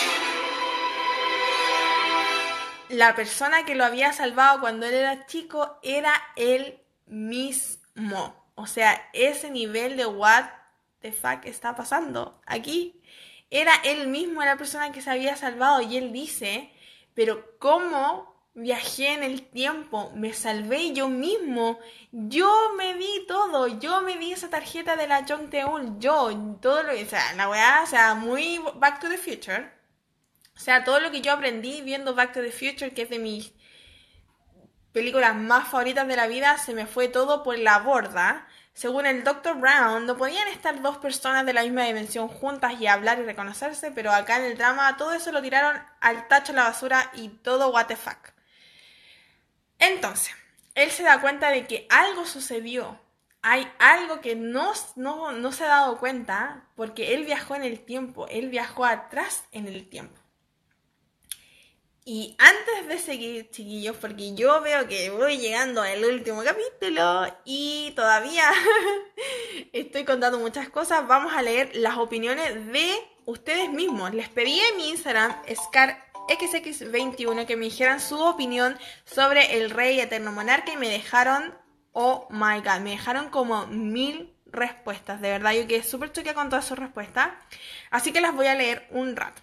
La persona que lo había salvado cuando él era chico era él mismo. O sea, ese nivel de what the fuck está pasando aquí. Era él mismo la persona que se había salvado y él dice, pero ¿cómo viajé en el tiempo? Me salvé yo mismo. Yo me di todo. Yo me di esa tarjeta de la John Teul. Yo, todo lo que... O sea, la weá, o sea, muy Back to the Future. O sea, todo lo que yo aprendí viendo Back to the Future, que es de mis películas más favoritas de la vida, se me fue todo por la borda. Según el Dr. Brown, no podían estar dos personas de la misma dimensión juntas y hablar y reconocerse, pero acá en el drama todo eso lo tiraron al tacho de la basura y todo what the fuck. Entonces, él se da cuenta de que algo sucedió. Hay algo que no, no, no se ha dado cuenta porque él viajó en el tiempo, él viajó atrás en el tiempo. Y antes de seguir, chiquillos, porque yo veo que voy llegando al último capítulo y todavía estoy contando muchas cosas, vamos a leer las opiniones de ustedes mismos. Les pedí en mi Instagram, ScarXX21, que me dijeran su opinión sobre el rey eterno monarca y me dejaron, oh my god, me dejaron como mil respuestas. De verdad, yo quedé súper choqueada con todas sus respuestas. Así que las voy a leer un rato.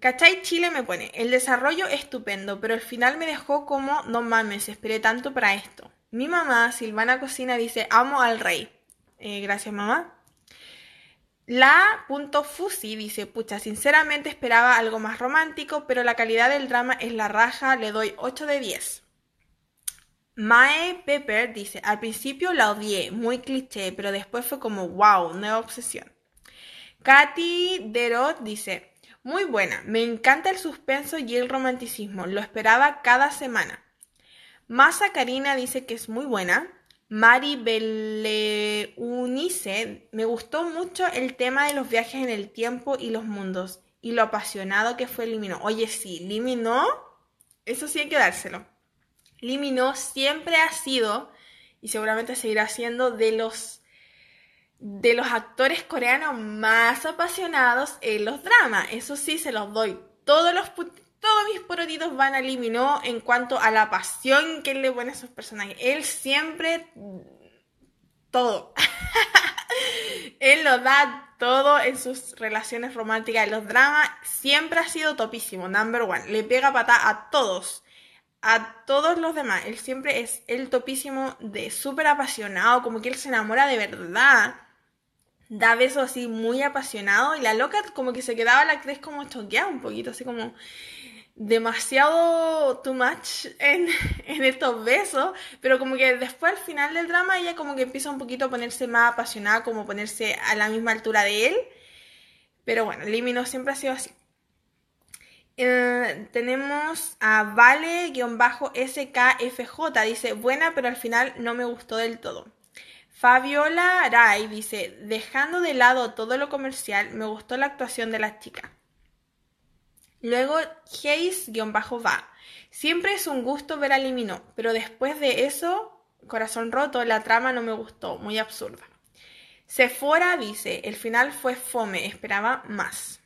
¿Cachai? Chile me pone, el desarrollo estupendo, pero al final me dejó como, no mames, esperé tanto para esto. Mi mamá, Silvana Cocina, dice, amo al rey. Eh, gracias, mamá. La punto Fusi dice, pucha, sinceramente esperaba algo más romántico, pero la calidad del drama es la raja, le doy 8 de 10. Mae Pepper dice, al principio la odié, muy cliché, pero después fue como, wow, nueva obsesión. Katy Derot dice, muy buena, me encanta el suspenso y el romanticismo, lo esperaba cada semana. Masa Karina dice que es muy buena. Mari Beleunice, me gustó mucho el tema de los viajes en el tiempo y los mundos y lo apasionado que fue Limino. Oye, sí, Limino, eso sí hay que dárselo. Limino siempre ha sido y seguramente seguirá siendo de los de los actores coreanos más apasionados en los dramas. Eso sí, se los doy. Todos los todos mis porotitos van a eliminó en cuanto a la pasión que él le pone a sus personajes. Él siempre todo. él lo da todo en sus relaciones románticas, en los dramas. Siempre ha sido topísimo, number one. Le pega pata a todos. A todos los demás. Él siempre es el topísimo de súper apasionado, como que él se enamora de verdad da besos así muy apasionado y la loca como que se quedaba la actriz como choqueada un poquito, así como demasiado too much en, estos besos, pero como que después al final del drama ella como que empieza un poquito a ponerse más apasionada, como ponerse a la misma altura de él, pero bueno, Limino siempre ha sido así. Eh, tenemos a Vale-SKFJ, dice, buena, pero al final no me gustó del todo. Fabiola Aray dice, dejando de lado todo lo comercial, me gustó la actuación de la chica. Luego, Hayes-va. Siempre es un gusto ver a Limino, pero después de eso, corazón roto, la trama no me gustó, muy absurda. Sephora dice, el final fue fome, esperaba más.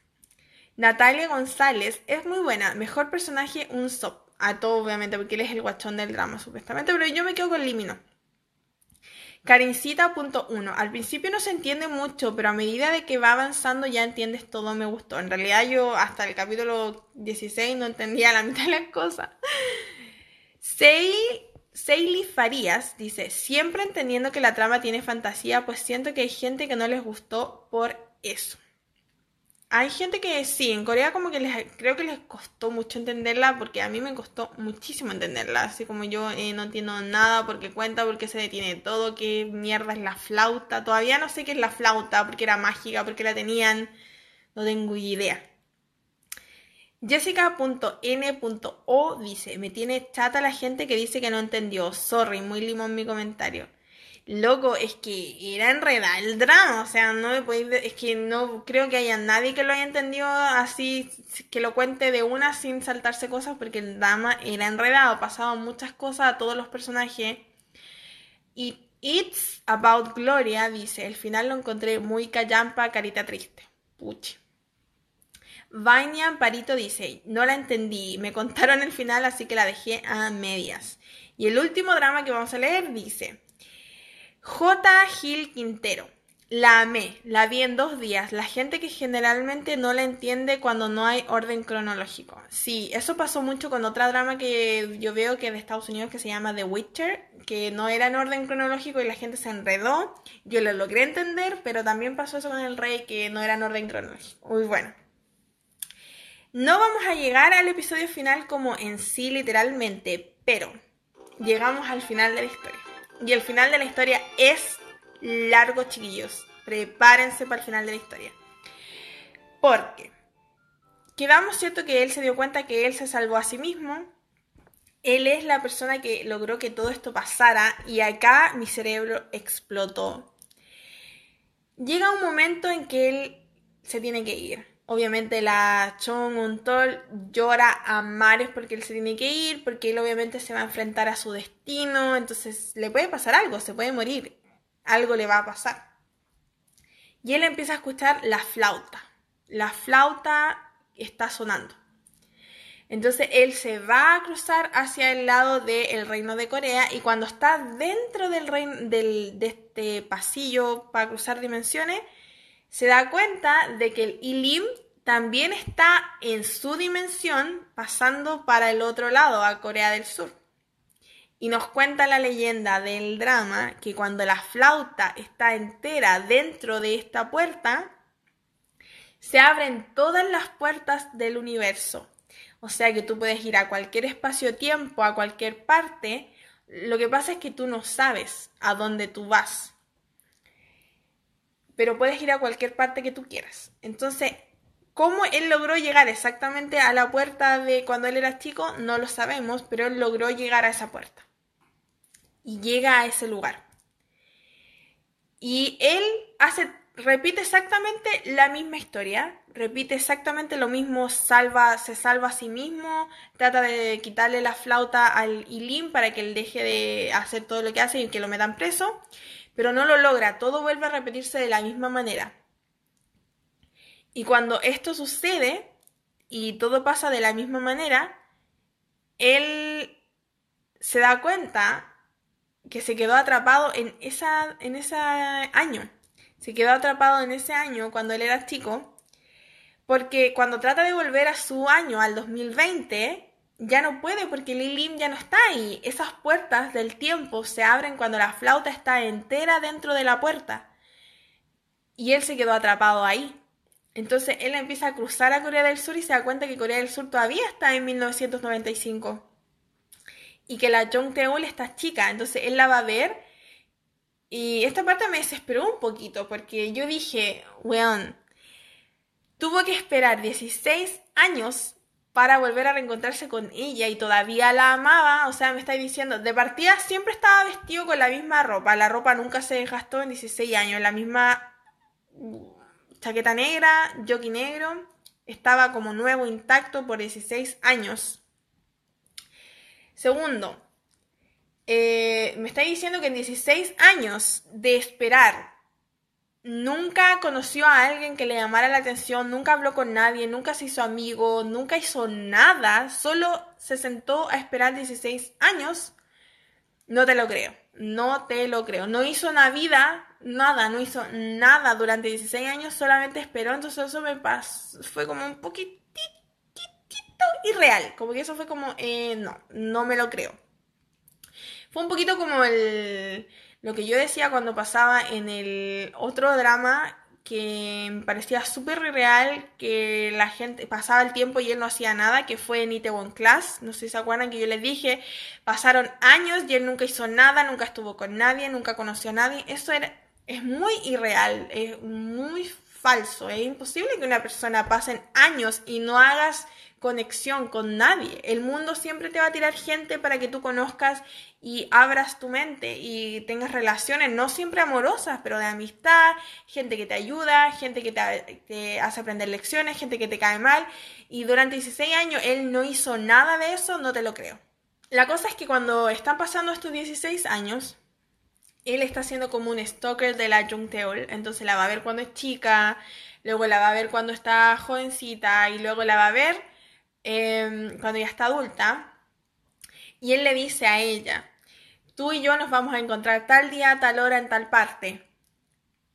Natalia González es muy buena, mejor personaje un sop. a todo obviamente, porque él es el guachón del drama supuestamente, pero yo me quedo con Limino. Carincita.1. Al principio no se entiende mucho, pero a medida de que va avanzando ya entiendes todo, me gustó. En realidad yo hasta el capítulo 16 no entendía la mitad de las cosas. Seili Farías dice, siempre entendiendo que la trama tiene fantasía, pues siento que hay gente que no les gustó por eso. Hay gente que sí, en Corea como que les, creo que les costó mucho entenderla porque a mí me costó muchísimo entenderla, así como yo eh, no entiendo nada porque cuenta, porque se detiene todo, qué mierda es la flauta, todavía no sé qué es la flauta, porque era mágica, porque la tenían, no tengo idea. Jessica.n.o dice, me tiene chata la gente que dice que no entendió, sorry, muy limón mi comentario. Loco, es que era enredar el drama, o sea, no me podéis, es que no creo que haya nadie que lo haya entendido así, que lo cuente de una sin saltarse cosas, porque el drama era enredado, pasaban muchas cosas a todos los personajes. Y It's About Gloria dice, el final lo encontré muy callampa, carita triste. Puchi. Vainia Parito dice, no la entendí, me contaron el final así que la dejé a medias. Y el último drama que vamos a leer dice, J. Gil Quintero. La amé, la vi en dos días. La gente que generalmente no la entiende cuando no hay orden cronológico. Sí, eso pasó mucho con otra drama que yo veo que es de Estados Unidos que se llama The Witcher, que no era en orden cronológico y la gente se enredó. Yo lo logré entender, pero también pasó eso con el rey que no era en orden cronológico. Muy bueno. No vamos a llegar al episodio final como en sí literalmente, pero llegamos al final de la historia. Y el final de la historia es largo, chiquillos. Prepárense para el final de la historia. Porque quedamos cierto que él se dio cuenta que él se salvó a sí mismo. Él es la persona que logró que todo esto pasara y acá mi cerebro explotó. Llega un momento en que él se tiene que ir. Obviamente la Chong Untol llora a mares porque él se tiene que ir, porque él obviamente se va a enfrentar a su destino, entonces le puede pasar algo, se puede morir, algo le va a pasar. Y él empieza a escuchar la flauta. La flauta está sonando. Entonces él se va a cruzar hacia el lado del reino de Corea y cuando está dentro del, reino, del de este pasillo para cruzar dimensiones, se da cuenta de que el Ilim también está en su dimensión pasando para el otro lado, a Corea del Sur. Y nos cuenta la leyenda del drama que cuando la flauta está entera dentro de esta puerta, se abren todas las puertas del universo. O sea que tú puedes ir a cualquier espacio-tiempo, a cualquier parte. Lo que pasa es que tú no sabes a dónde tú vas pero puedes ir a cualquier parte que tú quieras. Entonces, ¿cómo él logró llegar exactamente a la puerta de cuando él era chico? No lo sabemos, pero él logró llegar a esa puerta. Y llega a ese lugar. Y él hace, repite exactamente la misma historia, repite exactamente lo mismo, salva, se salva a sí mismo, trata de quitarle la flauta al Ilim para que él deje de hacer todo lo que hace y que lo metan preso pero no lo logra, todo vuelve a repetirse de la misma manera. Y cuando esto sucede y todo pasa de la misma manera, él se da cuenta que se quedó atrapado en, esa, en ese año. Se quedó atrapado en ese año cuando él era chico, porque cuando trata de volver a su año, al 2020, ya no puede porque Lilim ya no está ahí. Esas puertas del tiempo se abren cuando la flauta está entera dentro de la puerta. Y él se quedó atrapado ahí. Entonces él empieza a cruzar a Corea del Sur y se da cuenta que Corea del Sur todavía está en 1995. Y que la Jong Teul está chica. Entonces él la va a ver. Y esta parte me desesperó un poquito porque yo dije, weón, tuvo que esperar 16 años para volver a reencontrarse con ella y todavía la amaba, o sea, me está diciendo, de partida siempre estaba vestido con la misma ropa, la ropa nunca se desgastó en 16 años, la misma chaqueta negra, jockey negro, estaba como nuevo, intacto por 16 años. Segundo, eh, me está diciendo que en 16 años de esperar nunca conoció a alguien que le llamara la atención, nunca habló con nadie, nunca se hizo amigo, nunca hizo nada, solo se sentó a esperar 16 años, no te lo creo, no te lo creo. No hizo una vida, nada, no hizo nada durante 16 años, solamente esperó, entonces eso me pasó, fue como un poquitito irreal, como que eso fue como, eh, no, no me lo creo. Fue un poquito como el lo que yo decía cuando pasaba en el otro drama que me parecía súper real, que la gente pasaba el tiempo y él no hacía nada, que fue en Itaewon Class. No sé si se acuerdan que yo les dije, pasaron años y él nunca hizo nada, nunca estuvo con nadie, nunca conoció a nadie. Eso era, es muy irreal, es muy falso. Es imposible que una persona pasen años y no hagas conexión con nadie. El mundo siempre te va a tirar gente para que tú conozcas y abras tu mente y tengas relaciones, no siempre amorosas, pero de amistad, gente que te ayuda, gente que te, hace aprender lecciones, gente que te cae mal. Y durante 16 años él no hizo nada de eso, no te lo creo. La cosa es que cuando están pasando estos 16 años, él está siendo como un stalker de la Jung Teol, entonces la va a ver cuando es chica, luego la va a ver cuando está jovencita y luego la va a ver Em, cuando ya está adulta, y él le dice a ella, tú y yo nos vamos a encontrar tal día, tal hora, en tal parte.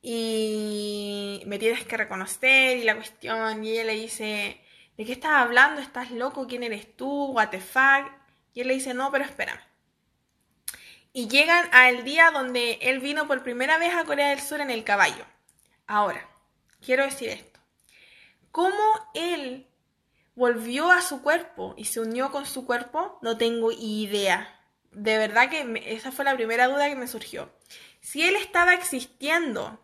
Y me tienes que reconocer y la cuestión, y ella le dice, ¿de qué estás hablando? ¿Estás loco? ¿Quién eres tú? ¿What the fuck? Y él le dice, no, pero espérame. Y llegan al día donde él vino por primera vez a Corea del Sur en el caballo. Ahora, quiero decir esto. ¿Cómo él volvió a su cuerpo y se unió con su cuerpo, no tengo idea. De verdad que esa fue la primera duda que me surgió. Si él estaba existiendo,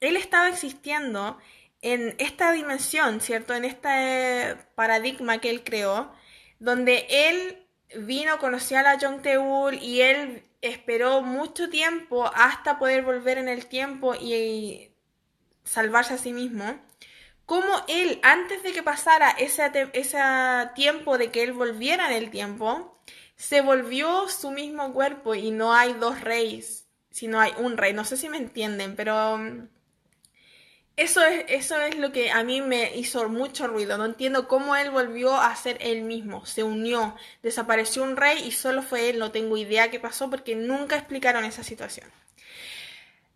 él estaba existiendo en esta dimensión, ¿cierto? En este paradigma que él creó, donde él vino, conoció a la Jung Teul y él esperó mucho tiempo hasta poder volver en el tiempo y salvarse a sí mismo cómo él, antes de que pasara ese, tiempo de que él volviera en el tiempo, se volvió su mismo cuerpo y no hay dos reyes, sino hay un rey. No sé si me entienden, pero mm, eso es, eso es lo que a mí me hizo mucho ruido. No entiendo cómo él volvió a ser él mismo. Se unió, desapareció un rey y solo fue él. No tengo idea qué pasó porque nunca explicaron esa situación.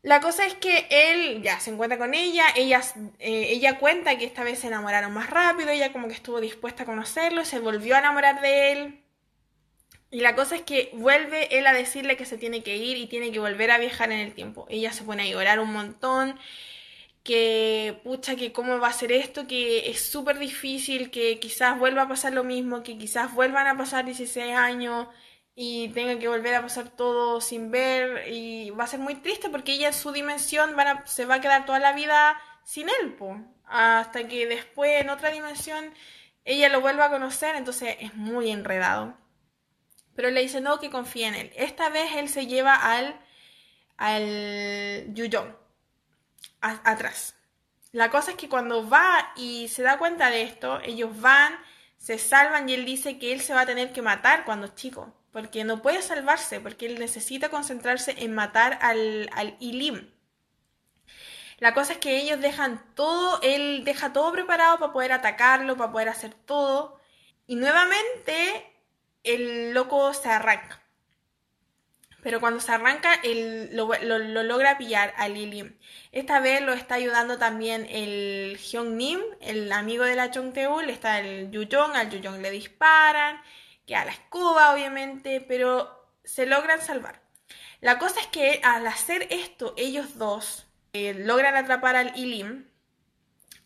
La cosa es que él ya se encuentra con ella, ella, eh, ella cuenta que esta vez se enamoraron más rápido, ella como que estuvo dispuesta a conocerlo, se volvió a enamorar de él. Y la cosa es que vuelve él a decirle que se tiene que ir y tiene que volver a viajar en el tiempo. Ella se pone a llorar un montón, que pucha, que cómo va a ser esto, que es súper difícil, que quizás vuelva a pasar lo mismo, que quizás vuelvan a pasar 16 años y tenga que volver a pasar todo sin ver y va a ser muy triste porque ella en su dimensión se va a quedar toda la vida sin él, hasta que después en otra dimensión ella lo vuelva a conocer, entonces es muy enredado. Pero le dice no, que confía en él. Esta vez él se lleva al, al atrás. La cosa es que cuando va y se da cuenta de esto, ellos van, se salvan y él dice que él se va a tener que matar cuando es chico porque no puede salvarse, porque él necesita concentrarse en matar al, al Ilim. La cosa es que ellos dejan todo, él deja todo preparado para poder atacarlo, para poder hacer todo. Y nuevamente el loco se arranca. Pero cuando se arranca, él lo, logra pillar al Ilim. Esta vez lo está ayudando también el Hyung Nim, el amigo de la Chong Teul. Está el Yuyong, al Yuyong le disparan que a la escoba, obviamente, pero se logran salvar. La cosa es que al hacer esto, ellos dos eh, logran atrapar al Ilim.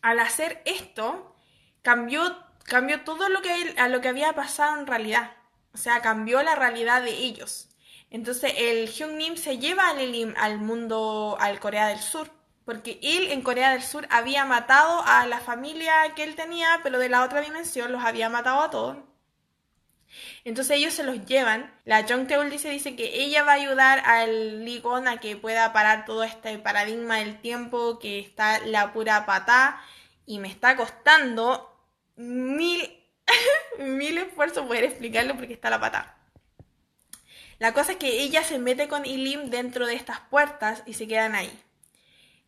Al hacer esto, cambió, cambió todo lo que, a lo que había pasado en realidad. O sea, cambió la realidad de ellos. Entonces el Hyung Nim se lleva al al mundo, al Corea del Sur. Porque él en Corea del Sur había matado a la familia que él tenía, pero de la otra dimensión los había matado a todos. Entonces ellos se los llevan. La Jung Teul dice, dice que ella va a ayudar al Ligon a que pueda parar todo este paradigma del tiempo que está la pura patá y me está costando mil, mil esfuerzos poder explicarlo porque está la patá. La cosa es que ella se mete con Ilim dentro de estas puertas y se quedan ahí.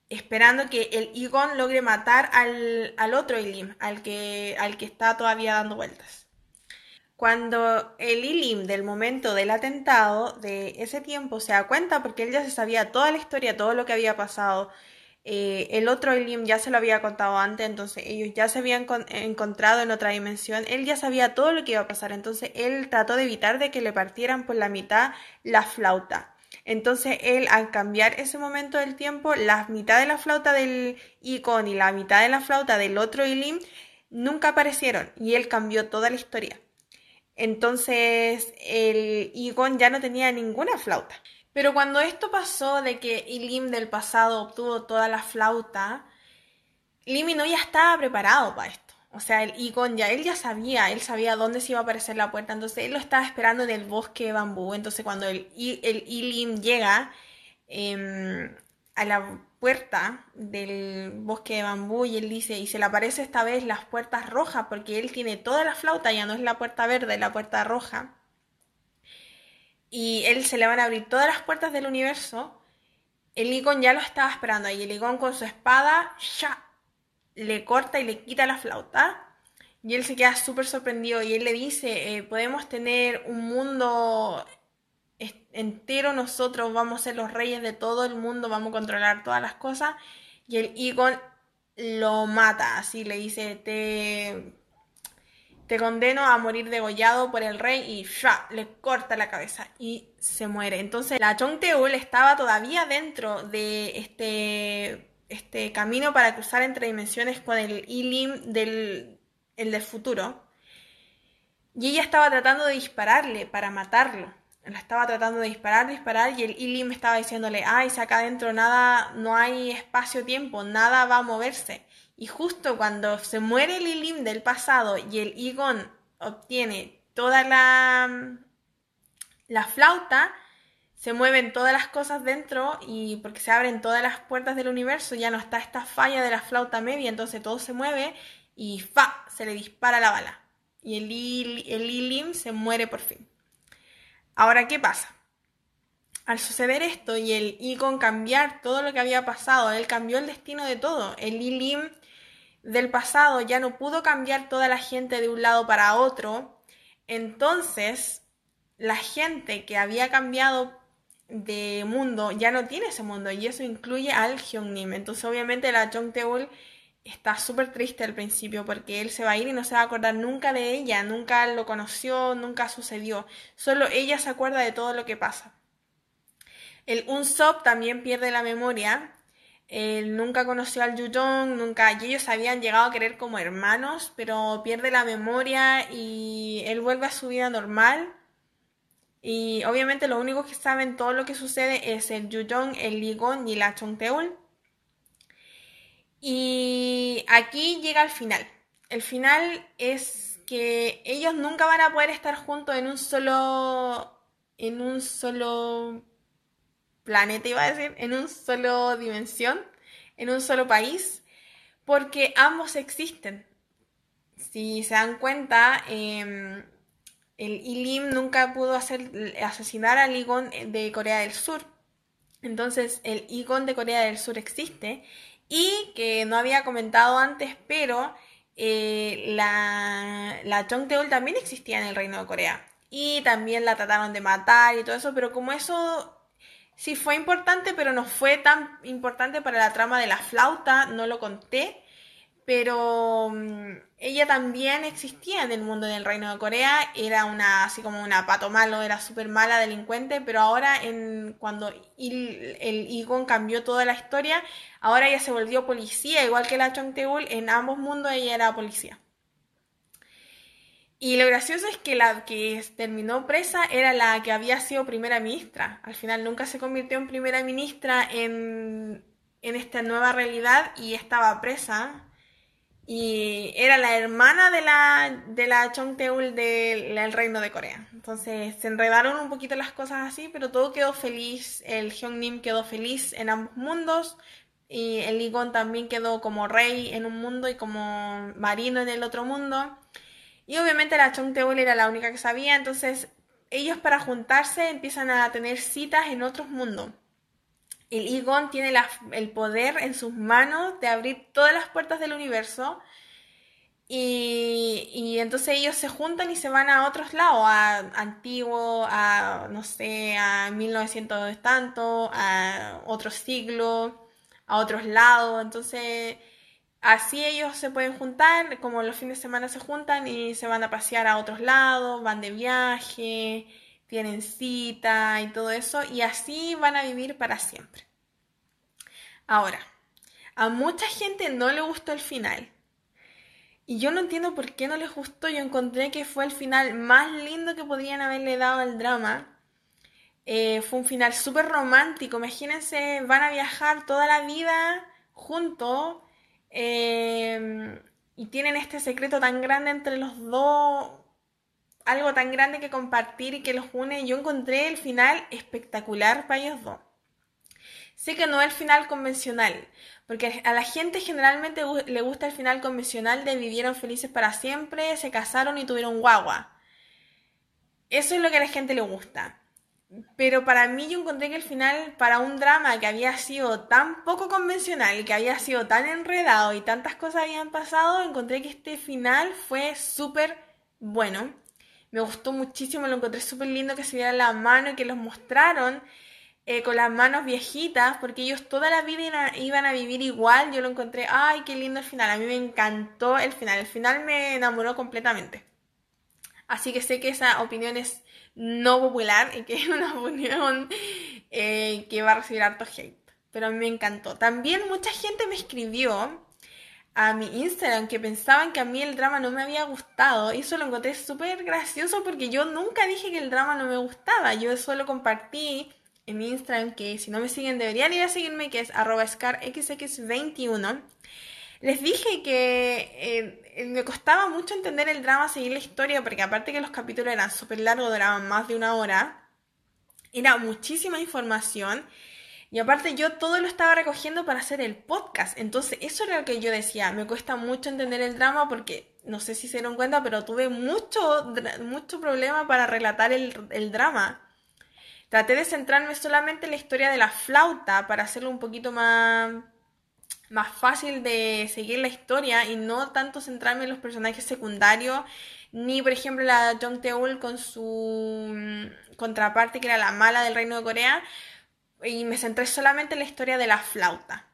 esperando que el Igon logre matar al, al otro Ilim, al que, al que está todavía dando vueltas. Cuando el Ilim del momento del atentado, de ese tiempo, se da cuenta, porque él ya se sabía toda la historia, todo lo que había pasado, eh, el otro Elim ya se lo había contado antes, entonces ellos ya se habían encontrado en otra dimensión, él ya sabía todo lo que iba a pasar, entonces él trató de evitar de que le partieran por la mitad la flauta. Entonces él al cambiar ese momento del tiempo, la mitad de la flauta del Icon y la mitad de la flauta del otro Elim nunca aparecieron y él cambió toda la historia. Entonces el Icon ya no tenía ninguna flauta. Pero cuando esto pasó de que Ilim del pasado obtuvo toda la flauta, no ya estaba preparado para esto. O sea, el Igon ya, él ya sabía, él sabía dónde se iba a aparecer la puerta, entonces él lo estaba esperando en el bosque de bambú. Entonces cuando el, Ilim llega em, a la puerta del bosque de bambú y él dice, y se le aparece esta vez las puertas rojas, porque él tiene toda la flauta, ya no es la puerta verde, la puerta roja y él se le van a abrir todas las puertas del universo, el Igon ya lo estaba esperando ahí. El Igon con su espada ya le corta y le quita la flauta. Y él se queda súper sorprendido y él le dice, eh, podemos tener un mundo entero nosotros, vamos a ser los reyes de todo el mundo, vamos a controlar todas las cosas. Y el Igon lo mata, así le dice, te te condeno a morir degollado por el rey y ¡shua! le corta la cabeza y se muere. Entonces la Chongteul estaba todavía dentro de este, este camino para cruzar entre dimensiones con el Ilim del, el del futuro. Y ella estaba tratando de dispararle para matarlo. La estaba tratando de disparar, disparar y el Ilim estaba diciéndole, ay, si acá adentro nada, no hay espacio-tiempo, nada va a moverse. Y justo cuando se muere el Ilim del pasado y el Igon obtiene toda la, la flauta, se mueven todas las cosas dentro y porque se abren todas las puertas del universo, ya no está esta falla de la flauta media, entonces todo se mueve y ¡fa! se le dispara la bala. Y el, el Ilim se muere por fin. Ahora, ¿qué pasa? Al suceder esto y el Igon cambiar todo lo que había pasado, él cambió el destino de todo. El Ilim del pasado ya no pudo cambiar toda la gente de un lado para otro, entonces la gente que había cambiado de mundo ya no tiene ese mundo y eso incluye al Hyungnim. Entonces obviamente la Jongteul está súper triste al principio porque él se va a ir y no se va a acordar nunca de ella, nunca lo conoció, nunca sucedió. Solo ella se acuerda de todo lo que pasa. El Unsop también pierde la memoria él nunca conoció al Yuyong, nunca, y ellos habían llegado a querer como hermanos, pero pierde la memoria y él vuelve a su vida normal. Y obviamente lo único que saben todo lo que sucede es el Yuyong, el Ligon y la Chongteul. Y aquí llega el final. El final es que ellos nunca van a poder estar juntos en un solo en un solo planeta, iba a decir, en un solo dimensión, en un solo país, porque ambos existen. Si se dan cuenta, em, el Ilim nunca pudo hacer, asesinar al Igon de Corea del Sur. Entonces, el Igon de Corea del Sur existe y que no había comentado antes, pero eh, la, la Chongteol también existía en el Reino de Corea. Y también la trataron de matar y todo eso, pero como eso sí fue importante, pero no fue tan importante para la trama de la flauta, no lo conté. Pero mm, ella también existía en el mundo del reino de Corea, era una así como una pato malo, era súper mala delincuente, pero ahora en, cuando el, Igon cambió toda la historia, ahora ella se volvió policía, igual que la Chongteul, en ambos mundos ella era policía. Y lo gracioso es que la que terminó presa era la que había sido primera ministra. Al final nunca se convirtió en primera ministra en, esta nueva realidad y estaba presa. Y era la hermana de la, de la Chongteul del reino de Corea. Entonces se enredaron un poquito las cosas así, pero todo quedó feliz. El Hyungnim quedó feliz en ambos mundos. Y el Ligon también quedó como rey en un mundo y como marino en el otro mundo. Y obviamente la Chongteul era la única que sabía, entonces ellos para juntarse empiezan a tener citas en otros mundos. el Egon tiene el poder en sus manos de abrir todas las puertas del universo. Y, entonces ellos se juntan y se van a otros lados, a antiguo, a, no sé, a 1900 tanto, a otro siglo, a otros lados. Entonces, así ellos se pueden juntar, como los fines de semana se juntan y se van a pasear a otros lados, van de viaje, tienen cita y todo eso, y así van a vivir para siempre. Ahora, a mucha gente no le gustó el final. Y yo no entiendo por qué no les gustó. Yo encontré que fue el final más lindo que podían haberle dado al drama. Eh, fue un final súper romántico. Imagínense, van a viajar toda la vida juntos. Eh, y tienen este secreto tan grande entre los dos algo tan grande que compartir y que los une. Yo encontré el final espectacular para ellos dos. Sé que no es el final convencional, porque a la gente generalmente le gusta el final convencional de vivieron felices para siempre, se casaron y tuvieron guagua. Eso es lo que a la gente le gusta. Pero para mí yo encontré que el final, para un drama que había sido tan poco convencional, que había sido tan enredado y tantas cosas habían pasado, encontré que este final fue súper bueno. Me gustó muchísimo, lo encontré súper lindo que se diera la mano y que los mostraron eh, con las manos viejitas, porque ellos toda la vida iban a vivir igual. Yo lo encontré, ay, qué lindo el final. A mí me encantó el final. El final me enamoró completamente. Así que sé que esa opinión es no popular y que es una opinión eh, que va a recibir harto hate. Pero a mí me encantó. También mucha gente me escribió a mi Instagram que pensaban que a mí el drama no me había gustado. Y eso lo encontré súper gracioso porque yo nunca dije que el drama no me gustaba. Yo solo compartí en mi Instagram, que si no me siguen deberían ir a seguirme, que es arroba scarxx21. Les dije que eh, me costaba mucho entender el drama, seguir la historia, porque aparte que los capítulos eran súper largos, duraban más de una hora, era muchísima información y aparte yo todo lo estaba recogiendo para hacer el podcast. Entonces eso era lo que yo decía. Me cuesta mucho entender el drama porque no sé si se dieron cuenta, pero tuve mucho, mucho problema para relatar el, el drama. Traté de centrarme solamente en la historia de la flauta para hacerlo un poquito más, más fácil de seguir la historia y no tanto centrarme en los personajes secundarios, ni por ejemplo la Jung Teul con su mm, contraparte que era la mala del Reino de Corea, y me centré solamente en la historia de la flauta,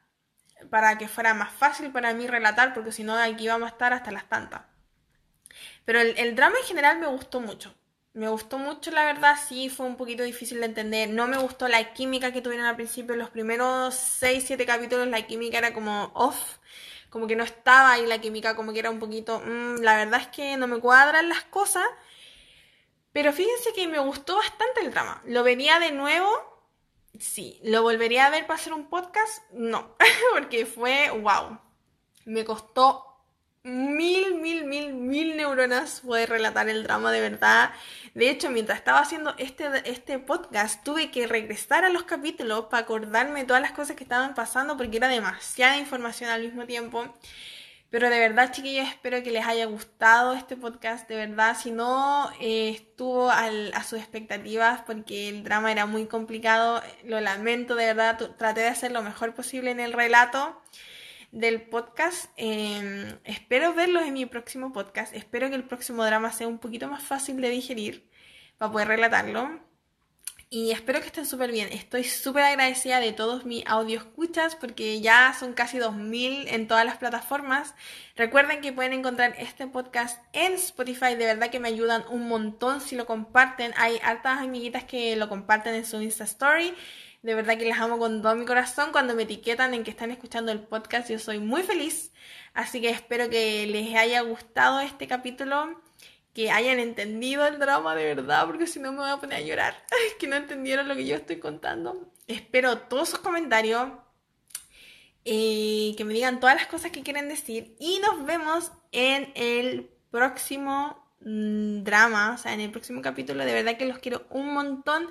para que fuera más fácil para mí relatar, porque si no aquí vamos a estar hasta las tantas. Pero el, drama en general me gustó mucho. Me gustó mucho, la verdad, sí, fue un poquito difícil de entender. No me gustó la química que tuvieron al principio. Los primeros 6, 7 capítulos la química era como off, como que no estaba ahí la química, como que era un poquito... Mm, la verdad es que no me cuadran las cosas. Pero fíjense que me gustó bastante el drama. Lo venía de nuevo Sí, ¿lo volvería a ver para hacer un podcast? No, porque fue wow. Me costó mil, mil, mil, mil neuronas poder relatar el drama de verdad. De hecho, mientras estaba haciendo este, este podcast, tuve que regresar a los capítulos para acordarme todas las cosas que estaban pasando porque era demasiada información al mismo tiempo. Pero de verdad, chiquillos, espero que les haya gustado este podcast. De verdad, si no eh, estuvo a sus expectativas porque el drama era muy complicado, lo lamento, de verdad. Traté de hacer lo mejor posible en el relato del podcast. Em, espero verlos en mi próximo podcast. Espero que el próximo drama sea un poquito más fácil de digerir para poder relatarlo. Y espero que estén súper bien. Estoy súper agradecida de todos mis audio escuchas porque ya son casi 2000 en todas las plataformas. Recuerden que pueden encontrar este podcast en Spotify. De verdad que me ayudan un montón si lo comparten. Hay hartas amiguitas que lo comparten en su Insta Story. De verdad que les amo con todo mi corazón. Cuando me etiquetan en que están escuchando el podcast, yo soy muy feliz. Así que espero que les haya gustado este capítulo que hayan entendido el drama de verdad, porque si no me voy a poner a llorar, que no entendieron lo que yo estoy contando. Espero todos sus comentarios, eh, que me digan todas las cosas que quieren decir y nos vemos en el próximo mm, drama, o sea, en el próximo capítulo. De verdad que los quiero un montón.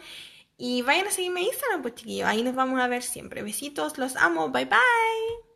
Y vayan a seguirme en Instagram, pues chiquillos. Ahí nos vamos a ver siempre. Besitos, los amo. Bye bye.